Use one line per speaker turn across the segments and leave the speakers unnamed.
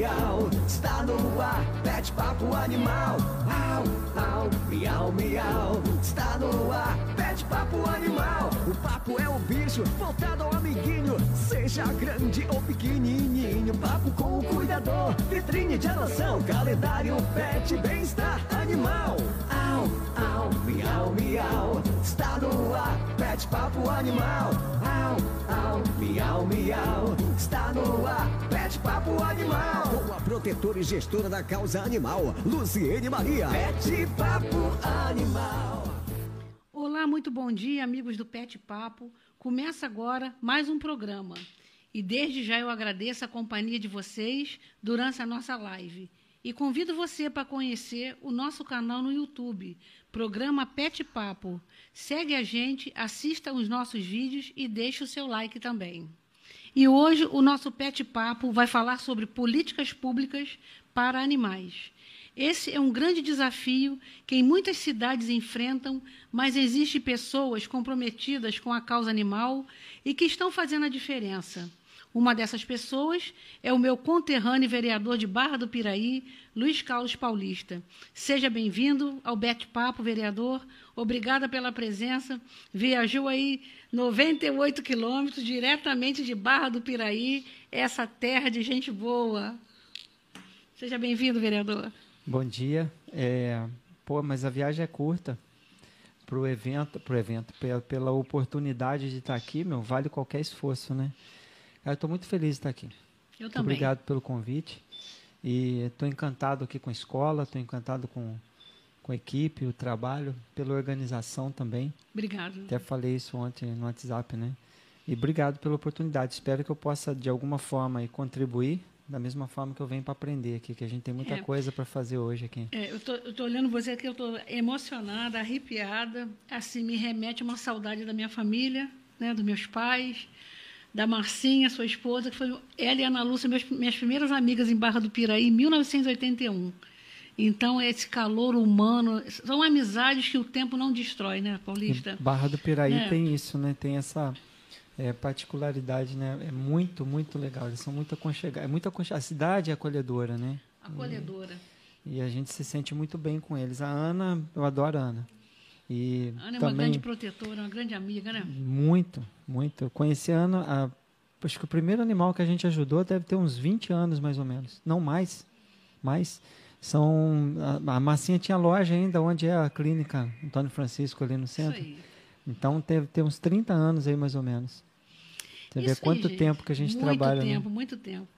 miau, está no ar, pet papo animal. Au, au, miau, miau, está no ar, pet papo animal. O papo é o bicho, voltado ao amiguinho, seja grande ou pequenininho. Papo com o cuidador, vitrine de adoção, calendário, pet, bem-estar animal. Au, au, miau, miau, está no ar, pet papo animal. Au, au, miau, miau, está no ar, pet papo animal. Com a protetora e gestora da causa animal, Luciene Maria. Pet papo animal.
Olá, muito bom dia, amigos do Pet Papo. Começa agora mais um programa. E desde já eu agradeço a companhia de vocês durante a nossa live. E convido você para conhecer o nosso canal no YouTube, programa Pet Papo. Segue a gente, assista os nossos vídeos e deixe o seu like também. E hoje o nosso Pet Papo vai falar sobre políticas públicas para animais. Esse é um grande desafio que em muitas cidades enfrentam, mas existem pessoas comprometidas com a causa animal e que estão fazendo a diferença. Uma dessas pessoas é o meu conterrâneo vereador de Barra do Piraí, Luiz Carlos Paulista. Seja bem-vindo ao Bete Papo, vereador. Obrigada pela presença. Viajou aí 98 quilômetros diretamente de Barra do Piraí, essa terra de gente boa. Seja bem-vindo, vereador.
Bom dia. É, pô, mas a viagem é curta para o evento, pro evento pela, pela oportunidade de estar aqui, meu, vale qualquer esforço, né? Cara, estou muito feliz de estar aqui.
Eu
Muito
também.
Obrigado pelo convite. E estou encantado aqui com a escola, estou encantado com, com a equipe, o trabalho, pela organização também.
Obrigado.
Até falei isso ontem no WhatsApp, né? E obrigado pela oportunidade. Espero que eu possa, de alguma forma, contribuir da mesma forma que eu venho para aprender aqui, que a gente tem muita
É.
coisa para fazer hoje aqui.
É, eu estou olhando você aqui, eu estou emocionada, arrepiada. Assim, me remete a uma saudade da minha família, né, dos meus pais, da Marcinha, sua esposa, que foi ela e a Ana Lúcia, meus, minhas primeiras amigas em Barra do Piraí, em 1981. Então, esse calor humano, são amizades que o tempo não destrói, né, Paulista?
E Barra do Piraí
É.
tem isso, né? Tem essa é, particularidade, né? É muito, muito legal. Eles são muito aconchegados. É muito. A cidade é acolhedora, né?
Acolhedora.
E a gente se sente muito bem com eles. A Ana, eu adoro a Ana. E
Ana é uma
também
grande protetora, uma grande amiga, né?
muito, muito. Eu conheci a Ana, a, acho que o primeiro animal que a gente ajudou deve ter uns 20 anos mais ou menos. Não mais, mais. São a, a Massinha tinha loja ainda onde é a clínica Antônio Francisco ali no
Isso
centro.
aí.
Então teve tem uns 30 anos aí mais ou menos. Você vê
Isso aí,
quanto
gente.
tempo que a gente
muito
trabalha. né?
tempo, muito tempo.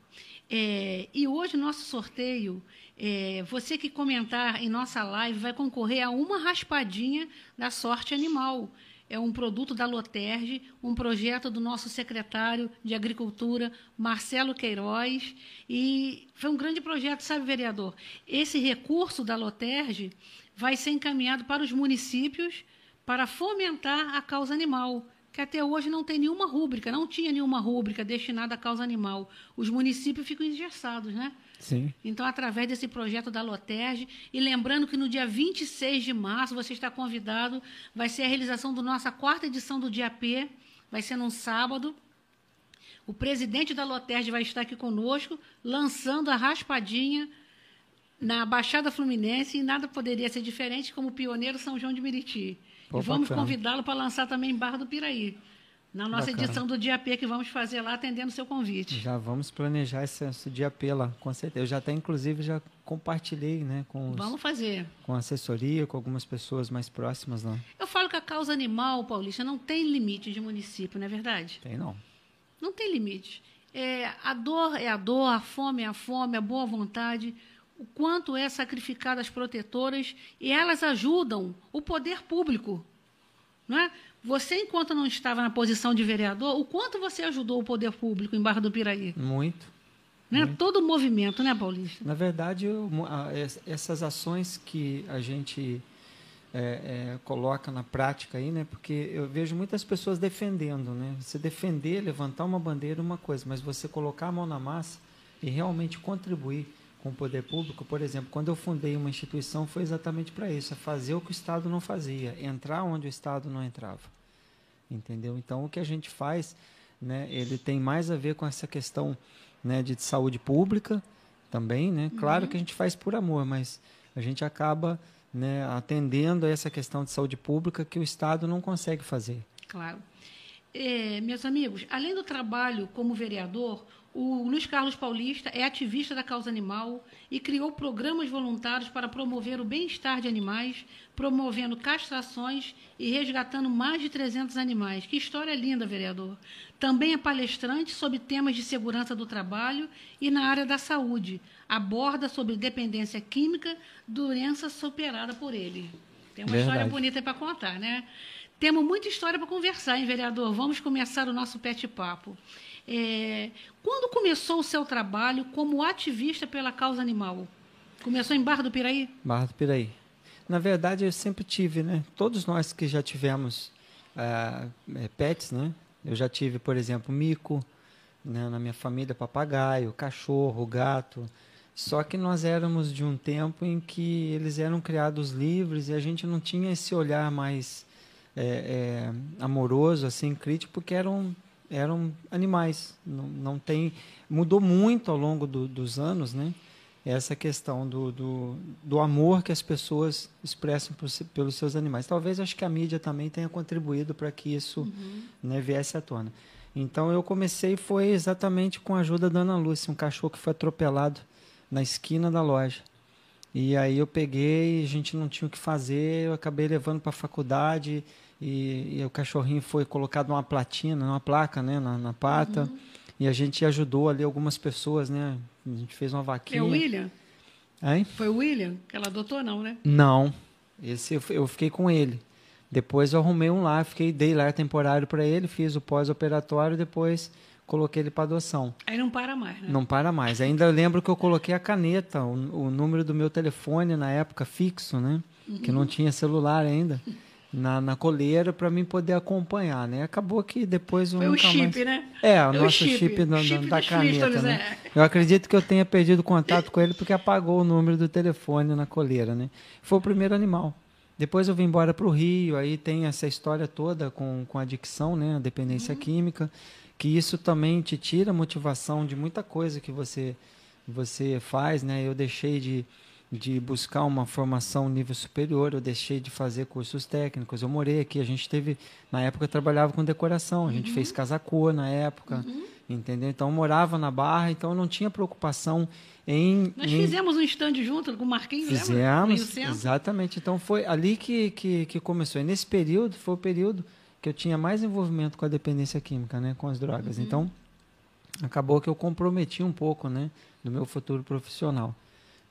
É, e hoje, nosso sorteio, é, você que comentar em nossa live vai concorrer a uma raspadinha da sorte animal. É um produto da Loterge, um projeto do nosso secretário de Agricultura, Marcelo Queiroz. E foi um grande projeto, sabe, vereador? Esse recurso da Loterge vai ser encaminhado para os municípios para fomentar a causa animal, que até hoje não tem nenhuma rúbrica, não tinha nenhuma rúbrica destinada à causa animal. Os municípios ficam engessados, né?
Sim.
Então, através desse projeto da Loterge, e lembrando que no dia 26 de março, você está convidado, vai ser a realização da nossa quarta edição do Dia P, vai ser num sábado. O presidente da Loterge vai estar aqui conosco, lançando a raspadinha na Baixada Fluminense, e nada poderia ser diferente como pioneiro São João de Meriti.
Pô,
e vamos convidá-lo para lançar também em Barra do Piraí, na nossa
Bacana.
edição do Dia P que vamos fazer lá, atendendo o seu convite.
Já vamos planejar esse, esse dia pela, com certeza. Eu já até, inclusive, já compartilhei né, com, os-
Vamos fazer.
com a assessoria, com algumas pessoas mais próximas lá.
Eu falo que a causa animal, Paulista, não tem limite de município, não é verdade?
Tem não.
Não tem limite. É, a dor é a dor, a fome é a fome, a boa vontade. O quanto é sacrificado as protetoras e elas ajudam o poder público. Não é? Você, enquanto não estava na posição de vereador, o quanto você ajudou o poder público em Barra do Piraí?
Muito.
Né? Todo o movimento, né, Paulista?
Na verdade, eu- essas ações que a gente é, é, coloca na prática aí, né? Porque eu vejo muitas pessoas defendendo, né? Você defender, levantar uma bandeira é uma coisa, mas você colocar a mão na massa e realmente contribuir com o poder público, por exemplo, quando eu fundei uma instituição foi exatamente para isso, é fazer o que o Estado não fazia, entrar onde o Estado não entrava, entendeu? Então o que a gente faz, né? Ele tem mais a ver com essa questão, né? De saúde pública, também, né? Claro que a gente faz por amor, mas a gente acaba né, atendendo a essa questão de saúde pública que o Estado não consegue fazer.
Claro. É, meus amigos, além do trabalho como vereador, o Luiz Carlos Paulista é ativista da causa animal e criou programas voluntários para promover o bem-estar de animais, promovendo castrações e resgatando mais de 300 animais. Que história linda, vereador. Também é palestrante sobre temas de segurança do trabalho e na área da saúde. Aborda sobre dependência química, doença superada por ele. Tem uma
Verdade.
história bonita para contar, né? Temos muita história para conversar, hein, vereador? Vamos começar o nosso pet-papo. É, quando começou o seu trabalho como ativista pela causa animal? Começou em Barra do Piraí?
Barra do Piraí. Na verdade, eu sempre tive, né? Todos nós que já tivemos ah, eh, pets, né? Eu já tive, por exemplo, mico, né? na minha família, papagaio, cachorro, gato. Só que nós éramos de um tempo em que eles eram criados livres e a gente não tinha esse olhar mais eh, eh, amoroso, assim, crítico, porque eram eram animais. Não, não tem mudou muito ao longo do, dos anos, né? essa questão do, do, do amor que as pessoas expressam por, pelos seus animais. Talvez acho que a mídia também tenha contribuído para que isso né, viesse à tona. Então eu comecei foi exatamente com a ajuda da Ana Lúcia, um cachorro que foi atropelado na esquina da loja. E aí eu peguei, a gente não tinha o que fazer, eu acabei levando para a faculdade e, e o cachorrinho foi colocado uma platina, uma placa, né, na, na pata. E a gente ajudou ali algumas pessoas, né? A gente fez uma vaquinha.
É o William?
Hein?
Foi o William? Que ela adotou, não, né?
Não. Esse eu, eu fiquei com ele. Depois eu arrumei um lá, fiquei, dei lá temporário para ele, fiz o pós-operatório, depois coloquei ele para adoção.
Aí não para mais, né?
Não para mais. Ainda lembro que eu coloquei a caneta, o, o número do meu telefone na época fixo, né? Que não tinha celular ainda. Na, na coleira para mim poder acompanhar, né? Acabou que depois eu
Foi o chip,
mais...
né?
É, o
É
nosso
chip.
chip, da, da-
Chip
da caneta, né?
é.
Eu acredito que eu tenha perdido contato com ele porque apagou o número do telefone na coleira, né? Foi o primeiro animal. Depois eu vim embora para o Rio, aí tem essa história toda com, com a adicção, né? A dependência química, que isso também te tira a motivação de muita coisa que você, você faz, né? Eu deixei de, de buscar uma formação nível superior, eu deixei de fazer cursos técnicos. Eu morei aqui, a gente teve, na época eu trabalhava com decoração, a gente fez casa cor na época, entendeu? Então eu morava na Barra, então eu não tinha preocupação em
Nós
em-
fizemos um stand junto com o Marquinhos,
Fizemos, exatamente. Então foi ali que, que, que começou. E nesse período foi o período que eu tinha mais envolvimento com a dependência química, né, com as drogas.
Uhum.
Então acabou que eu comprometi um pouco, né, do meu futuro profissional.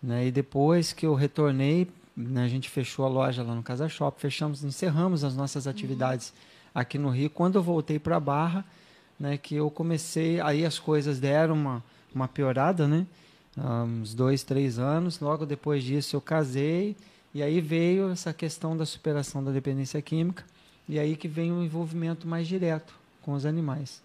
Né? E depois que eu retornei, né, a gente fechou a loja lá no Casa Shop, fechamos, encerramos as nossas atividades aqui no Rio. Quando eu voltei para a Barra, né, que eu comecei, aí as coisas deram uma, uma piorada, né? Uns dois, três anos. Logo depois disso eu casei e aí veio essa questão da superação da dependência química e aí que vem o envolvimento mais direto com os animais,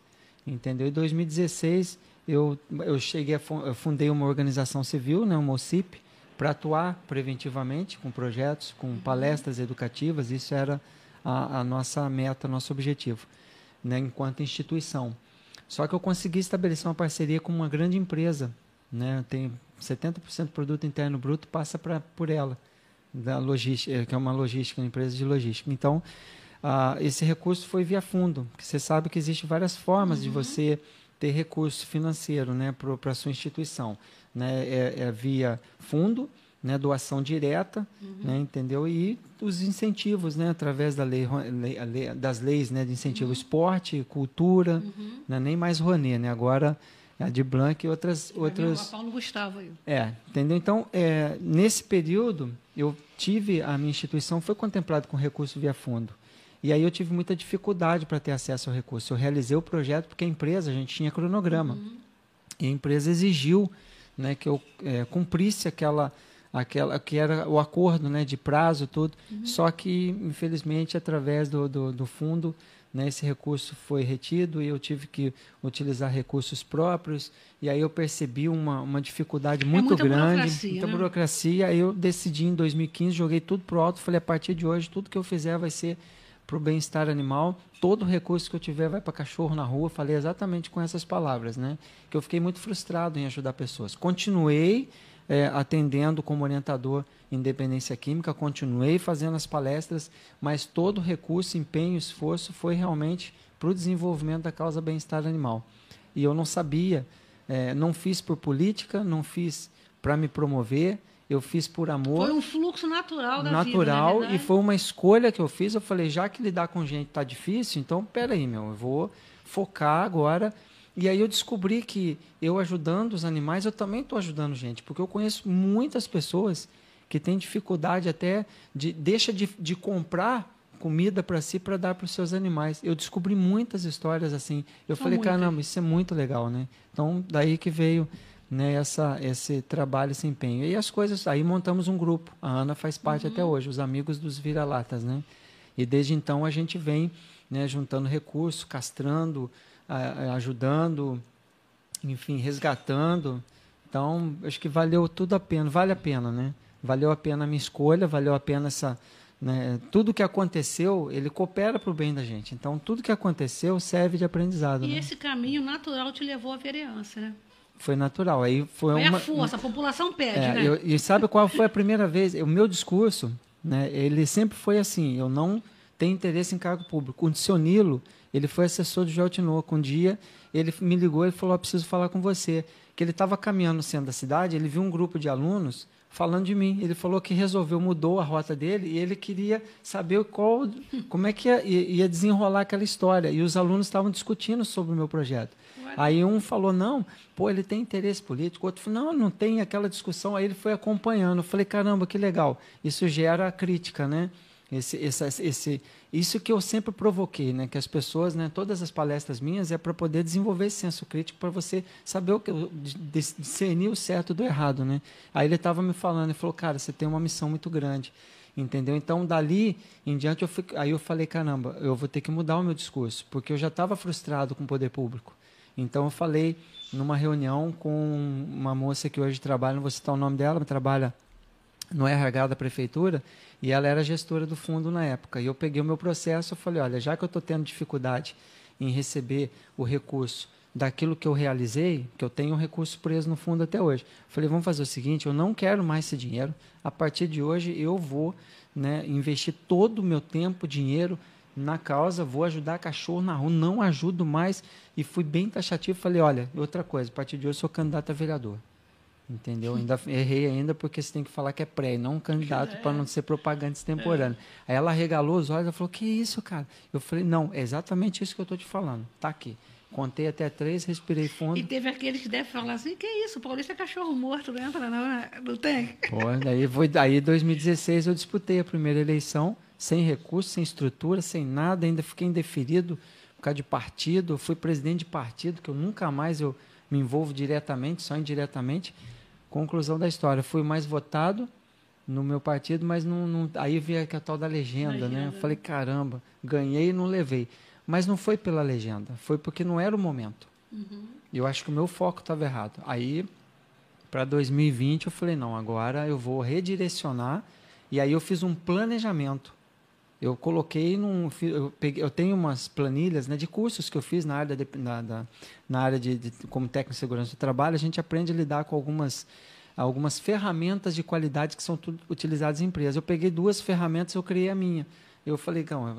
entendeu? Em 2016 eu eu cheguei eu fundei uma organização civil, né, uma OCIP, para atuar preventivamente com projetos, com palestras educativas. Isso era a, a nossa meta, nosso objetivo, né, enquanto instituição. Só que eu consegui estabelecer uma parceria com uma grande empresa, né? Tem 70% do produto interno bruto passa pra, por ela, da logística, eh, que é uma logística, uma empresa de logística. Então, ah, esse recurso foi via fundo, você sabe que existem várias formas de você ter recurso financeiro, né, para a sua instituição, né? É, é via fundo, né, doação direta, né, entendeu? E os incentivos, né, através da lei, lei- lei- das leis, né, de incentivo esporte, cultura, né, nem mais Rouanet, né? Agora a de Blanc e outras
Vai
outras
Paulo Gustavo aí.
é, entendeu? Então, é, nesse período, eu tive, a minha instituição foi contemplada com recurso via fundo. E aí eu tive muita dificuldade para ter acesso ao recurso. Eu realizei o projeto porque a empresa, a gente tinha cronograma. E a empresa exigiu né, que eu é, cumprisse aquela, aquela que era o acordo né, de prazo, tudo. Só que, infelizmente, através do, do, do fundo, né, esse recurso foi retido e eu tive que utilizar recursos próprios. E aí eu percebi uma, uma dificuldade muito
muita
grande,
burocracia,
muita
né?
burocracia. Aí eu decidi em 2015, joguei tudo pro alto, falei a partir de hoje tudo que eu fizer vai ser para o bem-estar animal. Todo recurso que eu tiver vai para cachorro na rua. Falei exatamente com essas palavras, né? Que eu fiquei muito frustrado em ajudar pessoas. Continuei é, atendendo como orientador em dependência química, continuei fazendo as palestras, mas todo recurso, empenho, esforço foi realmente para o desenvolvimento da causa bem-estar animal. E eu não sabia, é, não fiz por política, não fiz para me promover, eu fiz por amor.
Foi um fluxo natural da
natural,
vida,
e foi uma escolha que eu fiz. Eu falei, já que lidar com gente está difícil, então peraí, meu, eu vou focar agora. E aí eu descobri que eu ajudando os animais, eu também estou ajudando gente, porque eu conheço muitas pessoas que têm dificuldade até de deixa de, de comprar comida para si para dar para os seus animais. Eu descobri muitas histórias assim. Eu São falei, caramba, isso é muito legal, né? Então daí que veio né, essa, esse trabalho, esse empenho. E as coisas, aí montamos um grupo. A Ana faz parte uhum. até hoje, os amigos dos vira-latas, né? E desde então a gente vem né, juntando recursos, castrando, a, ajudando, enfim, resgatando. Então, acho que valeu tudo a pena, vale a pena, né? Valeu a pena a minha escolha, valeu a pena essa, né, tudo que aconteceu, ele coopera para o bem da gente. Então, tudo que aconteceu serve de aprendizado.
E
né?
esse caminho natural te levou à vereança, né?
Foi natural. Aí foi, uma,
a força, a população pede,
é,
né?
Eu, e sabe qual foi a primeira vez? O meu discurso, né, ele sempre foi assim, eu não tenho interesse em cargo público. O Sionilo, ele foi assessor do Joel Tinoco. Um dia, ele me ligou e falou, oh, preciso falar com você. Que ele estava caminhando no centro da cidade, ele viu um grupo de alunos falando de mim. Ele falou que resolveu, mudou a rota dele e ele queria saber qual, como é que ia, ia desenrolar aquela história. E os alunos estavam discutindo sobre o meu projeto. Aí um falou, não, pô, ele tem interesse político. O outro falou, não, não tem aquela discussão. Aí ele foi acompanhando. Eu falei, caramba, que legal. Isso gera crítica, né? Esse, esse, esse, isso que eu sempre provoquei, né? Que as pessoas, né? Todas as palestras minhas é para poder desenvolver esse senso crítico, para você saber o que discernir o certo do errado, né? Aí ele estava me falando, ele falou, cara, você tem uma missão muito grande, entendeu? Então dali em diante eu fui, aí eu falei, caramba, eu vou ter que mudar o meu discurso, porque eu já estava frustrado com o poder público. Então eu falei numa reunião com uma moça que hoje trabalha, não vou citar o nome dela, mas trabalha no RH da prefeitura, e ela era gestora do fundo na época. E eu peguei o meu processo e falei, olha, já que eu estou tendo dificuldade em receber o recurso daquilo que eu realizei, que eu tenho um recurso preso no fundo até hoje. Falei, vamos fazer o seguinte, eu não quero mais esse dinheiro. A partir de hoje eu vou né, investir todo o meu tempo, dinheiro na causa, vou ajudar cachorro na rua, não ajudo mais. E fui bem taxativo, falei, olha, outra coisa, a partir de hoje eu sou candidato a vereador. Entendeu? Ainda errei ainda porque você tem que falar que é pré, não um candidato é. para não ser propaganda extemporânea. É. Aí ela regalou os olhos e falou: "Que isso, cara?" Eu falei: "Não, é exatamente isso que eu estou te falando. Tá aqui." Contei até três, respirei fundo.
E teve aqueles que devem falar assim: "Que isso, Paulista é cachorro morto, não entra não, não tem?"
Pô, daí foi daí 2016 eu disputei a primeira eleição sem recurso, sem estrutura, sem nada, ainda fiquei indeferido por causa de partido, fui presidente de partido que eu nunca mais eu me envolvo diretamente, só indiretamente. Conclusão da história, fui mais votado no meu partido, mas não, não aí veio a tal da legenda, legenda, né? Eu falei, caramba, ganhei e não levei. Mas não foi pela legenda, foi porque não era o momento. Uhum. Eu acho que o meu foco estava errado. Aí, para 2020, eu falei, não, agora eu vou redirecionar. E aí eu fiz um planejamento eu coloquei num eu, peguei, eu tenho umas planilhas né, de cursos que eu fiz na área de, na, da, na área de, de, como técnico de segurança do trabalho a gente aprende a lidar com algumas algumas ferramentas de qualidade que são utilizadas em empresas eu peguei duas ferramentas eu criei a minha eu falei não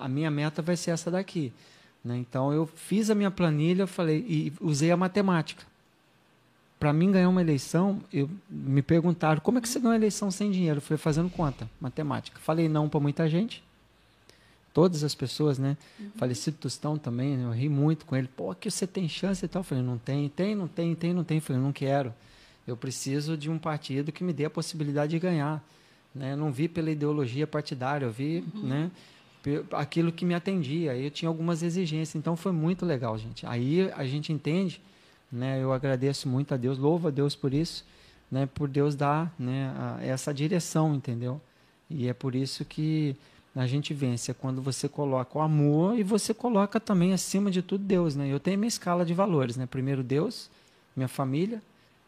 a minha meta vai ser essa daqui né? então eu fiz a minha planilha falei e usei a matemática para mim ganhar uma eleição, eu, me perguntaram como é que você ganha uma eleição sem dinheiro? Eu falei, fazendo conta, matemática. Falei não para muita gente, todas as pessoas, né? Uhum. Falecido Tostão também, né? eu ri muito com ele. Pô, que você tem chance e tal. Eu falei, não tem, tem, não tem, tem, não tem. Eu falei, não quero. Eu preciso de um partido que me dê a possibilidade de ganhar. Né? Eu não vi pela ideologia partidária, eu vi uhum. né, aquilo que me atendia. Eu tinha algumas exigências, então foi muito legal, gente. Aí a gente entende né? Eu agradeço muito a Deus, louvo a Deus por isso, né? Por Deus dar, né? A, essa direção, entendeu? E é por isso que a gente vence é quando você coloca o amor e você coloca também acima de tudo Deus, né? Eu tenho minha escala de valores, né? Primeiro Deus, minha família,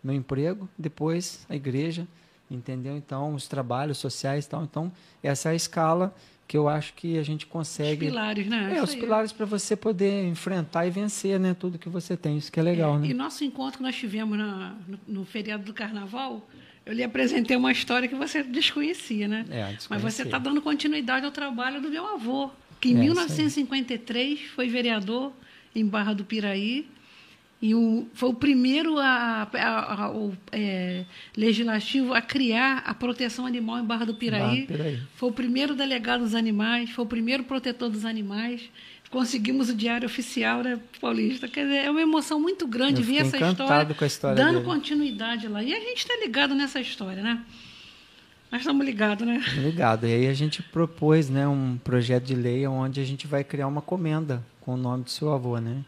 meu emprego, depois a igreja, entendeu? Então os trabalhos sociais, tal. Então essa é a escala que eu acho que a gente consegue.
Os pilares, né?
É, os pilares para você poder enfrentar e vencer, né? Tudo que você tem. Isso que é legal,
é,
né?
E nosso encontro que nós tivemos na, no, no, feriado do carnaval, eu lhe apresentei uma história que você desconhecia, né?
É,
Mas você está dando continuidade ao trabalho do meu avô, que em é, 1953 foi vereador em Barra do Piraí e o, foi o primeiro a, a, a, o é, legislativo a criar a proteção animal em Barra do Piraí. Barra Piraí. Foi o primeiro delegado dos animais, foi o primeiro protetor dos animais. Conseguimos o diário oficial né, paulista. Quer dizer, é uma emoção muito grande ver essa história,
com a história
dando
dele.
continuidade lá. E a gente está ligado nessa história, né? Nós estamos ligados, né?
Ligado. E aí a gente propôs né, um projeto de lei onde a gente vai criar uma comenda com o nome do seu avô, né?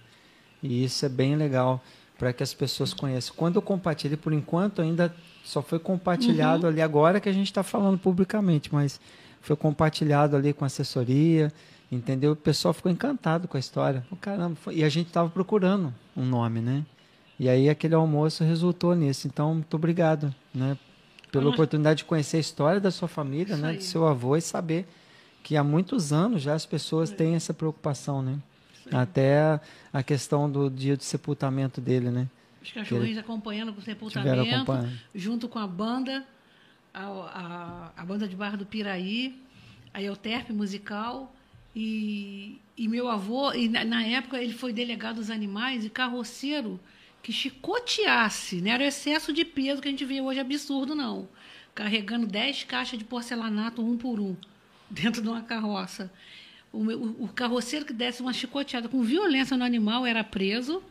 E isso é bem legal para que as pessoas conheçam. Quando eu compartilhei, por enquanto ainda só foi compartilhado uhum. ali agora que a gente está falando publicamente, mas foi compartilhado ali com assessoria, entendeu? O pessoal ficou encantado com a história. Oh, caramba, foi... e a gente estava procurando um nome, né? E aí aquele almoço resultou nisso. Então, muito obrigado, né? Pela oportunidade de conhecer a história da sua família, isso né? Aí. Do seu avô e saber que há muitos anos já as pessoas têm essa preocupação, né? Até a questão do dia de sepultamento dele, né?
Os cachorrinhos ele... acompanhando com o sepultamento, junto com a banda, a, a, a, banda de Barra do Piraí, a Euterpe Musical. E, e meu avô, e na, na, época ele foi delegado dos animais e carroceiro que chicoteasse, não era o excesso de peso que a gente vê hoje absurdo, não. Carregando 10 caixas de porcelanato um por um dentro de uma carroça o, o, o carroceiro que desse uma chicoteada com violência no animal era preso.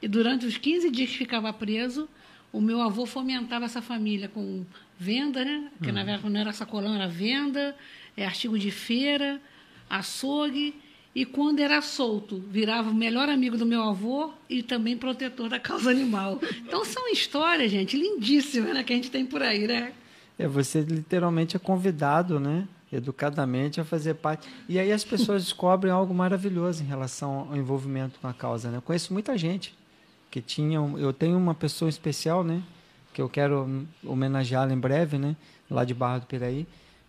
E durante os 15 dias que ficava preso, o meu avô fomentava essa família com venda, né? Que na uhum. verdade não era sacolão, era venda, é, artigo de feira, açougue. E quando era solto, virava o melhor amigo do meu avô e também protetor da causa animal. Então são histórias, gente, lindíssimas, né? Que a gente tem por aí, né?
É, você literalmente é convidado, né? Educadamente a fazer parte. E aí as pessoas descobrem algo maravilhoso em relação ao envolvimento com a causa. Né? Eu conheço muita gente que tinha. Eu tenho uma pessoa especial, né? Que eu quero homenageá-la em breve, né? Lá de Barra do Piraí,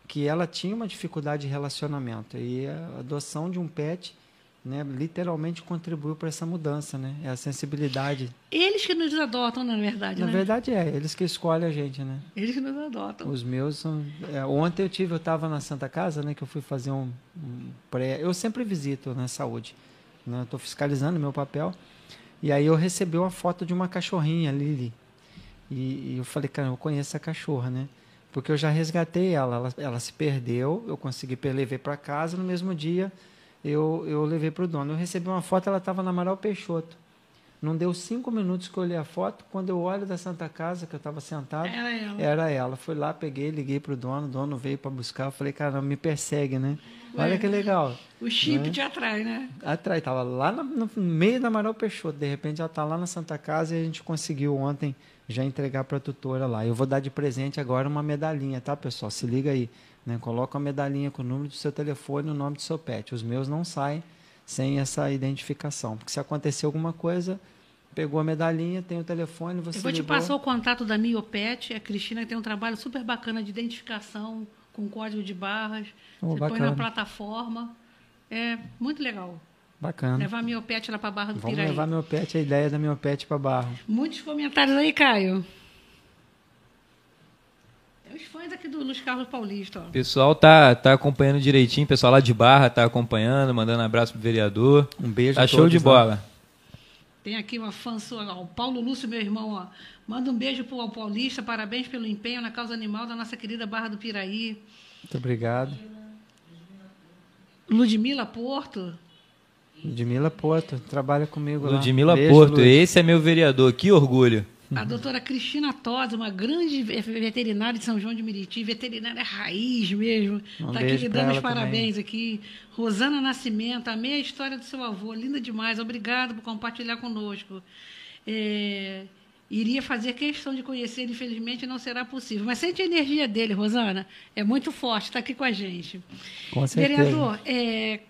que ela tinha uma dificuldade de relacionamento. E a adoção de um pet né, literalmente contribuiu para essa mudança, né? É a sensibilidade.
Eles que nos adotam, na verdade.
Na
né?
verdade é, eles que escolhem a gente, né?
Eles que nos adotam.
Os meus são. É, ontem eu tive, eu estava na Santa Casa, né? Que eu fui fazer um, um pré. Eu sempre visito na saúde, né? Estou fiscalizando meu papel e aí eu recebi uma foto de uma cachorrinha, Lili, e, e eu falei, cara, eu conheço essa cachorra, né? Porque eu já resgatei ela, ela, ela se perdeu, eu consegui levar para casa no mesmo dia eu, eu levei para o dono. Eu recebi uma foto, ela estava na Amaral Peixoto. Não deu cinco minutos que eu olhei a foto. Quando eu olho da Santa Casa, que eu estava sentado,
era ela.
era ela. Fui lá, peguei, liguei para o dono. O dono veio para buscar. Eu falei, cara, me persegue, né? Olha que legal.
O chip né? te atrai, né?
Atrai. Estava lá no, no, meio da Amaral Peixoto. De repente, ela está lá na Santa Casa e a gente conseguiu ontem já entregar para a tutora lá. Eu vou dar de presente agora uma medalhinha, tá, pessoal? Se liga aí. Né? Coloca a medalhinha com o número do seu telefone e o nome do seu pet. Os meus não saem sem essa identificação. Porque se acontecer alguma coisa, pegou a medalhinha, tem o telefone, você
Eu vou
ligou.
te passar o contato da Miopet, a Cristina tem um trabalho super bacana de identificação com código de barras. Oh, você bacana. põe na plataforma. É muito legal.
Bacana.
Levar a Miopet lá para Barra do
Vamos
Piraí.
levar a Miopet, a ideia da Miopet para Barra.
Muitos comentários aí, Caio os fãs aqui do Luiz Carlos Paulista. O
pessoal tá, tá acompanhando direitinho, o pessoal lá de Barra tá acompanhando, mandando abraço pro vereador.
Um beijo
Tá show de bola.
Tem aqui uma fã sua, ó, o Paulo Lúcio, meu irmão, ó. Manda um beijo pro Paulista, parabéns pelo empenho na causa animal da nossa querida Barra do Piraí.
Muito obrigado.
Ludmila Porto.
Ludmila Porto, trabalha comigo
Ludmila
lá.
Ludmila Porto, Lud. esse é meu vereador, que orgulho.
A doutora Cristina Todd, uma grande veterinária de São João de Meriti, veterinária raiz mesmo. Está aqui lhe dando os parabéns também. aqui. Rosana Nascimento, amei a história do seu avô, linda demais. Obrigado por compartilhar conosco. É, iria fazer questão de conhecer, infelizmente não será possível. Mas sente a energia dele, Rosana. É muito forte, está aqui com a gente.
Com certeza.
Vereador, é,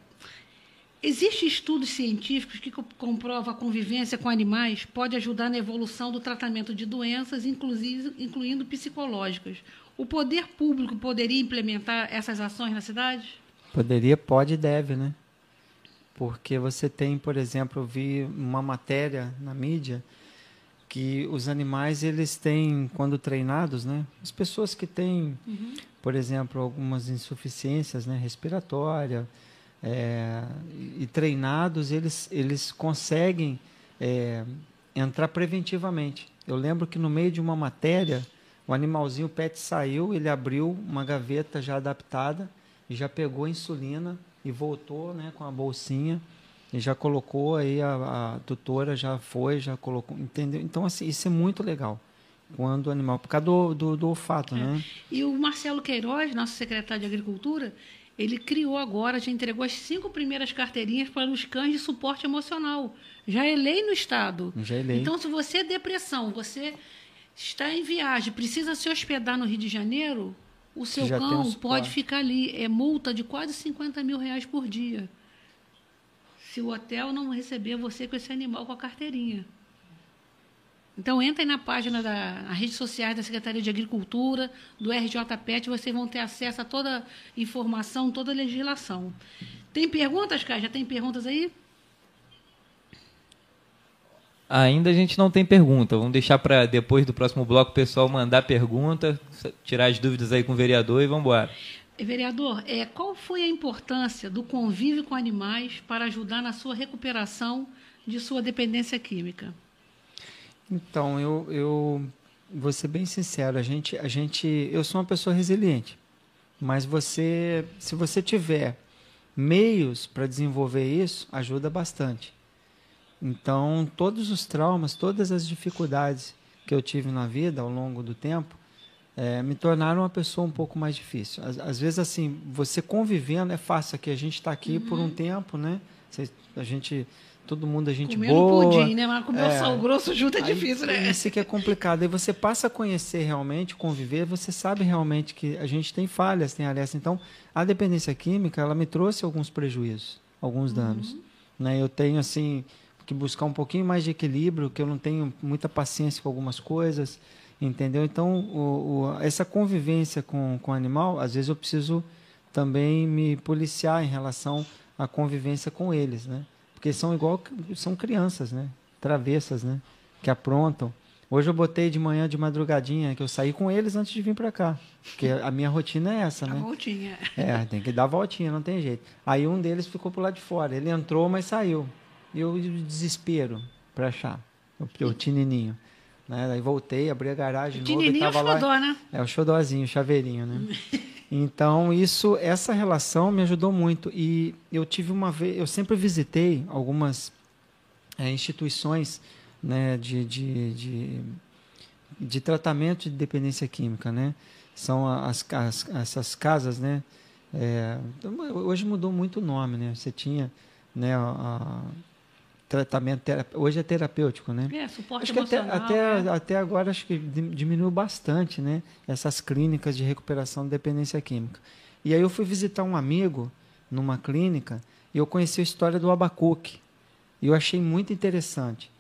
Existem estudos científicos que comprovam a convivência com animais pode ajudar na evolução do tratamento de doenças, inclusive, incluindo psicológicas. O poder público poderia implementar essas ações na cidade?
Poderia, pode e deve, né? Porque você tem, por exemplo, eu vi uma matéria na mídia que os animais eles têm quando treinados, né? As pessoas que têm, uhum. por exemplo, algumas insuficiências, né, respiratória, é, e treinados eles eles conseguem é, entrar preventivamente. Eu lembro que no meio de uma matéria o animalzinho o pet saiu, ele abriu uma gaveta já adaptada e já pegou a insulina e voltou, né, com a bolsinha e já colocou aí a, a tutora já foi, já colocou, entendeu? Então assim, isso é muito legal quando o animal, por causa do, do, do olfato, é. né?
E o Marcelo Queiroz, nosso secretário de Agricultura, ele criou agora, já entregou as cinco primeiras carteirinhas para os cães de suporte emocional. Já é lei no Estado.
Já é lei.
Então, se você é depressão, você está em viagem, precisa se hospedar no Rio de Janeiro, o seu cão um pode ficar ali. É multa de quase 50 mil reais por dia se o hotel não receber você com esse animal com a carteirinha. Então, entrem na página da na rede sociais da Secretaria de Agricultura, do RJPET, vocês vão ter acesso a toda a informação, toda a legislação. Tem perguntas, Kai? Já tem perguntas aí?
Ainda a gente não tem pergunta. Vamos deixar para depois do próximo bloco o pessoal mandar pergunta, tirar as dúvidas aí com o vereador e vamos embora.
Vereador, é, qual foi a importância do convívio com animais para ajudar na sua recuperação de sua dependência química?
Então, eu, eu vou ser bem sincero, a gente, a gente, eu sou uma pessoa resiliente, mas você, se você tiver meios para desenvolver isso, ajuda bastante. Então, todos os traumas, todas as dificuldades que eu tive na vida ao longo do tempo, é, me tornaram uma pessoa um pouco mais difícil. Às, às vezes, assim, você convivendo é fácil. Aqui a gente está aqui uhum. por um uhum. tempo, né? a gente, todo mundo a gente Comendo boa.
pudim, né? Mas comer é, sal grosso junto é difícil, né?
Isso que é complicado. Aí você passa a conhecer realmente, conviver, você sabe realmente que a gente tem falhas, tem alertas. Então, a dependência química, ela me trouxe alguns prejuízos, alguns danos. Uhum. Né? Eu tenho, assim, que buscar um pouquinho mais de equilíbrio, que eu não tenho muita paciência com algumas coisas. Entendeu? Então, o, o, essa convivência com, com o animal, às vezes eu preciso também me policiar em relação à convivência com eles, né? Porque são igual são crianças, né? Travessas, né? Que aprontam. Hoje eu botei de manhã de madrugadinha que eu saí com eles antes de vir para cá, porque a minha rotina é essa,
a
né?
voltinha.
É, tem que dar voltinha, não tem jeito. Aí um deles ficou pro lado de fora. Ele entrou, mas saiu. E eu desespero para achar o, o tinininho. Né? Daí voltei, abri a garagem novo e tava é o xodó,
lá. Né?
É o xodózinho, o chaveirinho, né? então, isso, essa relação me ajudou muito. E eu tive uma vez, eu sempre visitei algumas é, instituições né, de, de, de, de, tratamento de dependência química, né? São as, as essas casas, né? É, hoje mudou muito o nome, né? Você tinha né, a, tratamento hoje é terapêutico, né?
É, suporte
acho que até, até, né? até agora acho que diminuiu bastante, né? Essas clínicas de recuperação de dependência química. E aí eu fui visitar um amigo numa clínica e eu conheci a história do abacuque. E eu achei muito interessante.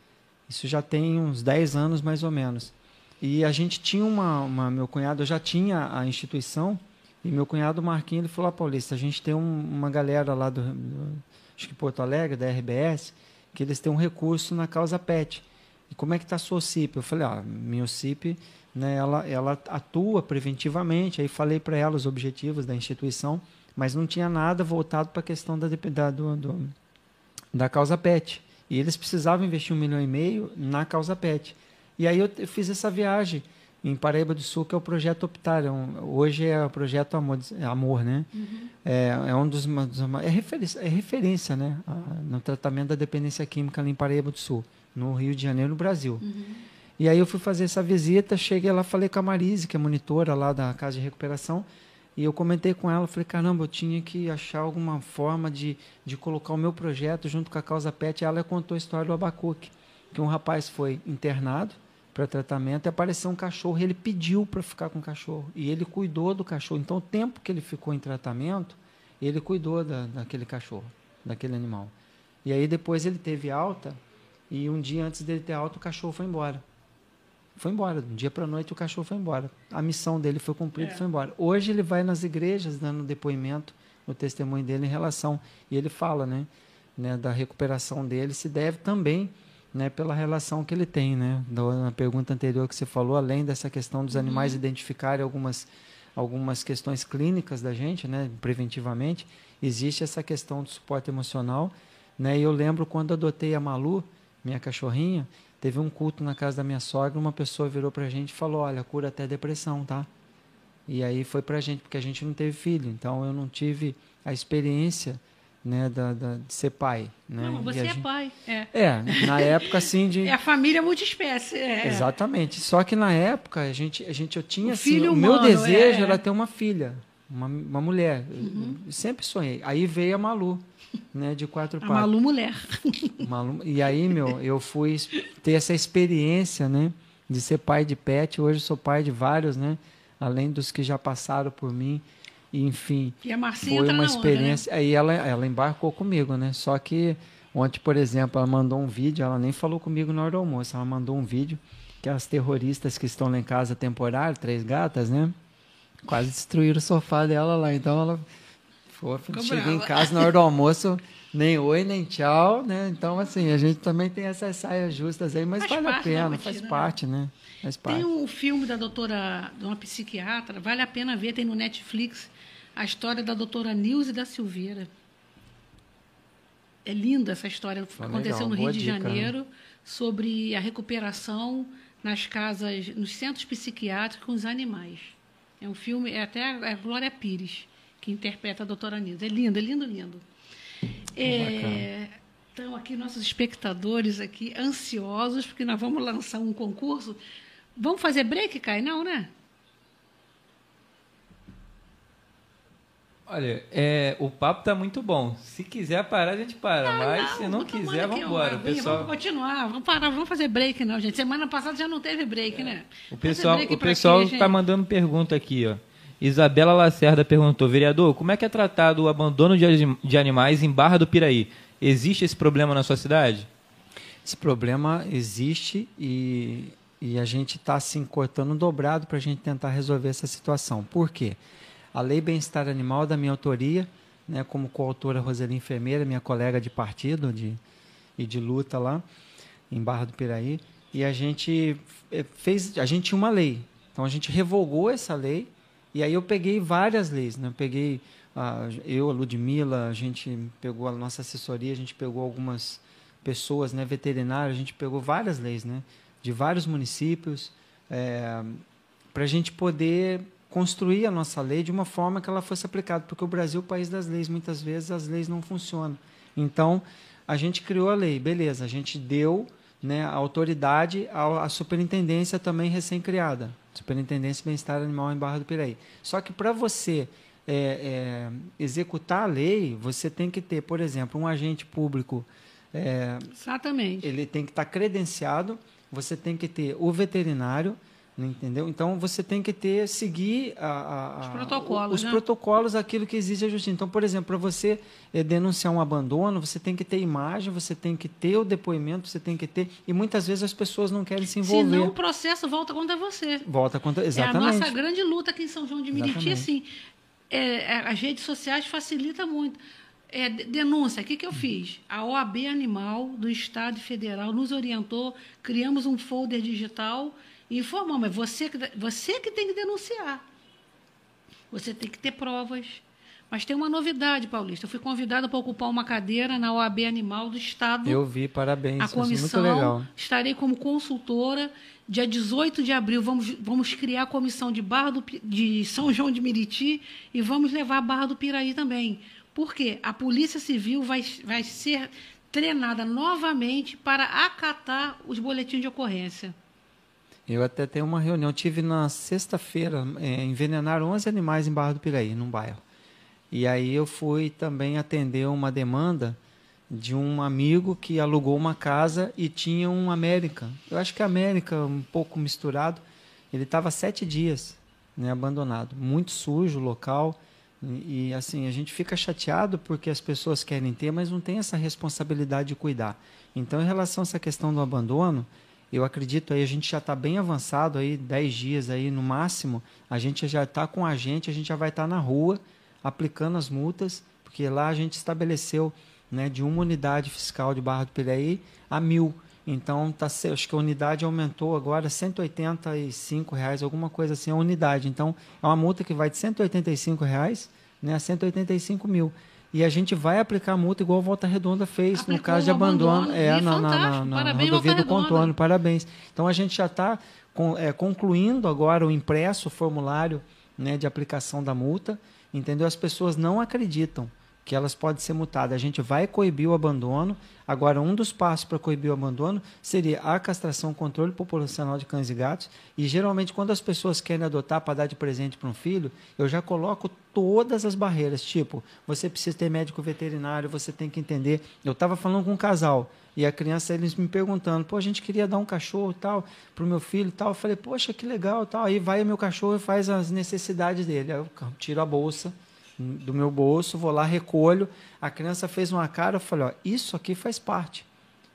Isso já tem uns 10 anos mais ou menos. E a gente tinha uma, uma meu cunhado, já tinha a instituição e meu cunhado Marquinhos ele falou: ah, Paulista, a gente tem um, uma galera lá do, do acho que Porto Alegre, da RBS, que eles têm um recurso na causa PET. E como é que está a sua OCIP? Eu falei, ah, minha OCIP, né, ela, ela atua preventivamente. Aí falei para ela os objetivos da instituição, mas não tinha nada voltado para a questão da, da, do, do, da causa PET. E eles precisavam investir um milhão e meio na causa PET. E aí eu fiz essa viagem em Paraíba do Sul, que é o projeto Optar. É um, hoje é o projeto Amor, Amor né? Uhum. É, é, um dos, dos é, referência, é referência, né? A, no tratamento da dependência química ali em Paraíba do Sul, no Rio de Janeiro, no Brasil. Uhum. E aí eu fui fazer essa visita, cheguei lá, falei com a Marise, que é monitora lá da casa de recuperação, e eu comentei com ela, falei, caramba, eu tinha que achar alguma forma de, de colocar o meu projeto junto com a causa PET. E ela contou a história do Abacuque, que um rapaz foi internado, para tratamento e apareceu um cachorro e ele pediu para ficar com o cachorro e ele cuidou do cachorro. Então, o tempo que ele ficou em tratamento, ele cuidou da, daquele cachorro, daquele animal. E aí depois ele teve alta e um dia antes dele ter alta o cachorro foi embora. Foi embora. De um dia para a noite o cachorro foi embora. A missão dele foi cumprida e
É.
foi embora. Hoje ele vai nas igrejas dando depoimento, o testemunho dele em relação. E ele fala, né? né da recuperação dele se deve também né, pela relação que ele tem, né? Na pergunta anterior que você falou, além dessa questão dos animais identificarem algumas algumas questões clínicas da gente, né, preventivamente, existe essa questão do suporte emocional, né? E eu lembro quando adotei a Malu, minha cachorrinha, teve um culto na casa da minha sogra, uma pessoa virou pra gente e falou: "Olha, cura até depressão, tá?" E aí foi pra gente, porque a gente não teve filho, então eu não tive a experiência, né, da, da- de ser pai, né?
Não, você é
gente-
pai. É.
É, na época assim de
É a família multiespécie. É.
Exatamente. Só que na época a gente, a gente eu tinha
O
assim,
filho
o meu
humano,
desejo
é.
era ter uma filha, uma, uma mulher.
Uhum.
Sempre sonhei. Aí veio a Malu, né, de quatro
A
patas.
Malu Mulher.
Malu- E aí, meu, eu fui ter essa experiência, né, de ser pai de pet. Hoje sou pai de vários, né, além dos que já passaram por mim. E, enfim,
E a
foi uma
na onda, né?
experiência. Aí ela, ela embarcou comigo, né? Só que ontem, por exemplo, ela mandou um vídeo, ela nem falou comigo na hora do almoço, ela mandou um vídeo que as terroristas que estão lá em casa temporário, três gatas, né? Quase destruíram o sofá dela lá. Então ela foi, cheguei em casa na hora do almoço, nem oi, nem tchau, né? Então, assim, a gente também tem essas saias justas aí, mas
Faz
vale a
parte da
pena, faz
né?
parte, né? Faz parte.
Tem um filme da doutora, de uma psiquiatra, vale a pena ver, tem no Netflix, a história da doutora Nilce da Silveira. É linda essa história.
Ah,
Aconteceu
legal,
no Rio de
dica, né?
Janeiro, sobre a recuperação nas casas, nos centros psiquiátricos com os animais. É um filme, é até a Glória Pires que interpreta a doutora Nilce. É lindo, é lindo, lindo. É, então, aqui nossos espectadores aqui ansiosos, porque nós vamos lançar um concurso. Vamos fazer break, Kai? Não, né?
Olha, é, o papo tá muito bom. Se quiser parar, a gente para. mas se não
vamos tomar
quiser,
aqui
vamos embora. Pessoal,
Vamos continuar, vamos parar, vamos fazer break, não, gente. Semana passada já não teve break, né?
o pessoal,
break
o pessoal
quê,
está
gente?
mandando pergunta aqui, ó. Isabela Lacerda perguntou, vereador, como é que é tratado o abandono de, de animais em Barra do Piraí? Existe esse problema na sua cidade?
Esse problema existe e, e a gente está assim cortando dobrado para a gente tentar resolver essa situação. Por quê? A Lei Bem-Estar Animal é da minha autoria, né, como coautora Roseli Enfermeira, minha colega de partido de, e de luta lá em Barra do Piraí, e a gente eh, fez, a gente tinha uma lei, então a gente revogou essa lei e aí eu peguei várias leis, né? Eu peguei a, eu, a Ludmilla, a gente pegou a nossa assessoria, a gente pegou algumas pessoas, né, veterinários, a gente pegou várias leis, né, de vários municípios, para a gente poder construir a nossa lei de uma forma que ela fosse aplicada, porque o Brasil é o país das leis, muitas vezes as leis não funcionam. Então, a gente criou a lei, beleza, a gente deu né, a autoridade à, à superintendência também recém-criada, Superintendência de Bem-Estar Animal em Barra do Piraí. Só que para você é, é, executar a lei, você tem que ter, por exemplo, um agente público é,
Exatamente.
ele tem que estar credenciado, você tem que ter o veterinário, entendeu? Então você tem que ter seguir a- a-
Os protocolos,
os
né?
protocolos, aquilo que exige a justiça. Então, por exemplo, para você eh, denunciar um abandono, você tem que ter imagem, você tem que ter o depoimento, você tem que ter e muitas vezes as pessoas não querem se envolver.
Senão o processo volta contra você.
Volta contra
É a
exatamente.
nossa grande luta aqui em São João de Meriti,
Exatamente.
assim. é, é, as redes sociais facilitam muito. É, de- denúncia, o que, que eu fiz? A OAB Animal do Estado Federal nos orientou, criamos um folder digital informamos, é você que, você que tem que denunciar. Você tem que ter provas. Mas tem uma novidade, Paulista. Eu fui convidada para ocupar uma cadeira na OAB Animal do Estado
Eu vi, parabéns.
a
é muito
comissão,
legal.
estarei como consultora. Dia 18 de abril, vamos, vamos criar a comissão de, Barra do, de São João de Meriti e vamos levar a Barra do Piraí também. Por quê? A Polícia Civil vai, vai ser treinada novamente para acatar os boletins de ocorrência.
Eu até tenho uma reunião. Tive na sexta-feira, é, envenenaram 11 animais em Barra do Piraí, num bairro. E aí eu fui também atender uma demanda de um amigo que alugou uma casa e tinha um América. Eu acho que América, um pouco misturado. Ele estava sete dias né, abandonado. Muito sujo o local. E, e, assim, a gente fica chateado porque as pessoas querem ter, mas não tem essa responsabilidade de cuidar. Então, em relação a essa questão do abandono, Eu acredito aí, a gente já está bem avançado aí, 10 dias aí no máximo, a gente já está com a gente, a gente já vai estar tá na rua aplicando as multas, porque lá a gente estabeleceu né, de uma unidade fiscal de Barra do Piraí a mil. Então, tá, acho que a unidade aumentou agora 185 reais, alguma coisa assim, a unidade. Então, é uma multa que vai de 185 reais, né, a 185 mil. E a gente vai aplicar a multa igual a Volta Redonda fez Aplicou no caso de abandono. abandono. É, na, na, na, na rodovia do contorno. Parabéns. Então, a gente já está é, concluindo agora o impresso, o formulário né, de aplicação da multa. Entendeu? As pessoas não acreditam que elas podem ser multadas. A gente vai coibir o abandono. Agora, um dos passos para coibir o abandono seria a castração, controle populacional de cães e gatos. E geralmente, quando as pessoas querem adotar para dar de presente para um filho, eu já coloco todas as barreiras. Tipo, você precisa ter médico veterinário, você tem que entender. Eu estava falando com um casal. E a criança, eles me perguntando, pô, a gente queria dar um cachorro tal para o meu filho tal. Eu falei, poxa, que legal tal. Aí vai o meu cachorro e faz as necessidades dele. Aí eu tiro a bolsa, do meu bolso, vou lá, recolho. A criança fez uma cara, eu falei, ó, isso aqui faz parte.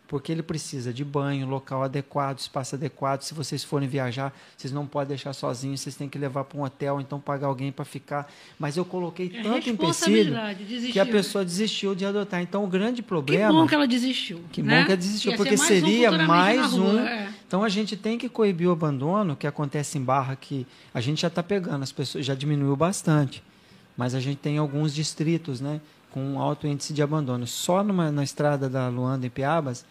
Porque ele precisa de banho, local adequado, espaço adequado. Se vocês forem viajar, vocês não podem deixar sozinhos, vocês têm que levar para um hotel, então pagar alguém para ficar. Mas eu coloquei é tanto empecilho que a pessoa desistiu de adotar. Então o grande problema.
Que bom que ela desistiu.
Que né? bom que ela desistiu, Ia porque mais seria um mais um. É. Então a gente tem que coibir o abandono que acontece em Barra, que a gente já está pegando, as pessoas já diminuiu bastante mas a gente tem alguns distritos né, com alto índice de abandono. Só numa, na estrada da Luanda, em Piabas,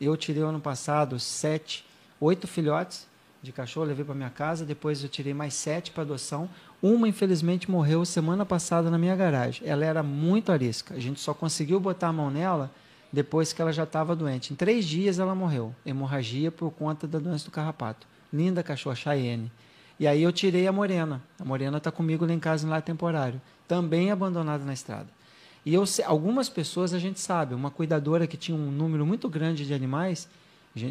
eu tirei ano passado sete, oito filhotes de cachorro, levei para minha casa, depois eu tirei mais sete para adoção. Uma, infelizmente, morreu semana passada na minha garagem. Ela era muito arisca. A gente só conseguiu botar a mão nela depois que ela já estava doente. Em três dias ela morreu. Hemorragia por conta da doença do carrapato. Linda cachorra, Cheyenne. E aí eu tirei a Morena. A Morena está comigo lá em casa lá temporário. Também abandonada na estrada. E eu, algumas pessoas a gente sabe, uma cuidadora que tinha um número muito grande de animais,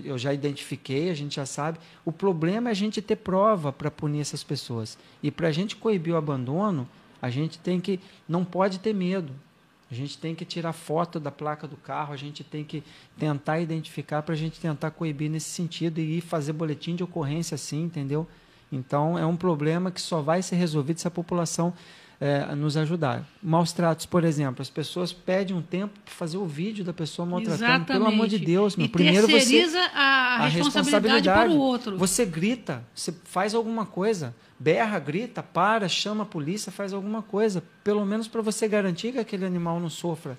eu já identifiquei, a gente já sabe. O problema é a gente ter prova para punir essas pessoas. E para a gente coibir o abandono, a gente tem que, não pode ter medo. A gente tem que tirar foto da placa do carro, a gente tem que tentar identificar para a gente tentar coibir nesse sentido e fazer boletim de ocorrência assim, entendeu? Então, é um problema que só vai ser resolvido se a população é, nos ajudar. Maus tratos, por exemplo, as pessoas pedem um tempo para fazer o vídeo da pessoa maltratando. Exatamente. Pelo amor de Deus, meu.
E
Primeiro você
a, a responsabilidade, para o outro.
Você grita, você faz alguma coisa, berra, grita, para, chama a polícia, faz alguma coisa, pelo menos para você garantir que aquele animal não sofra.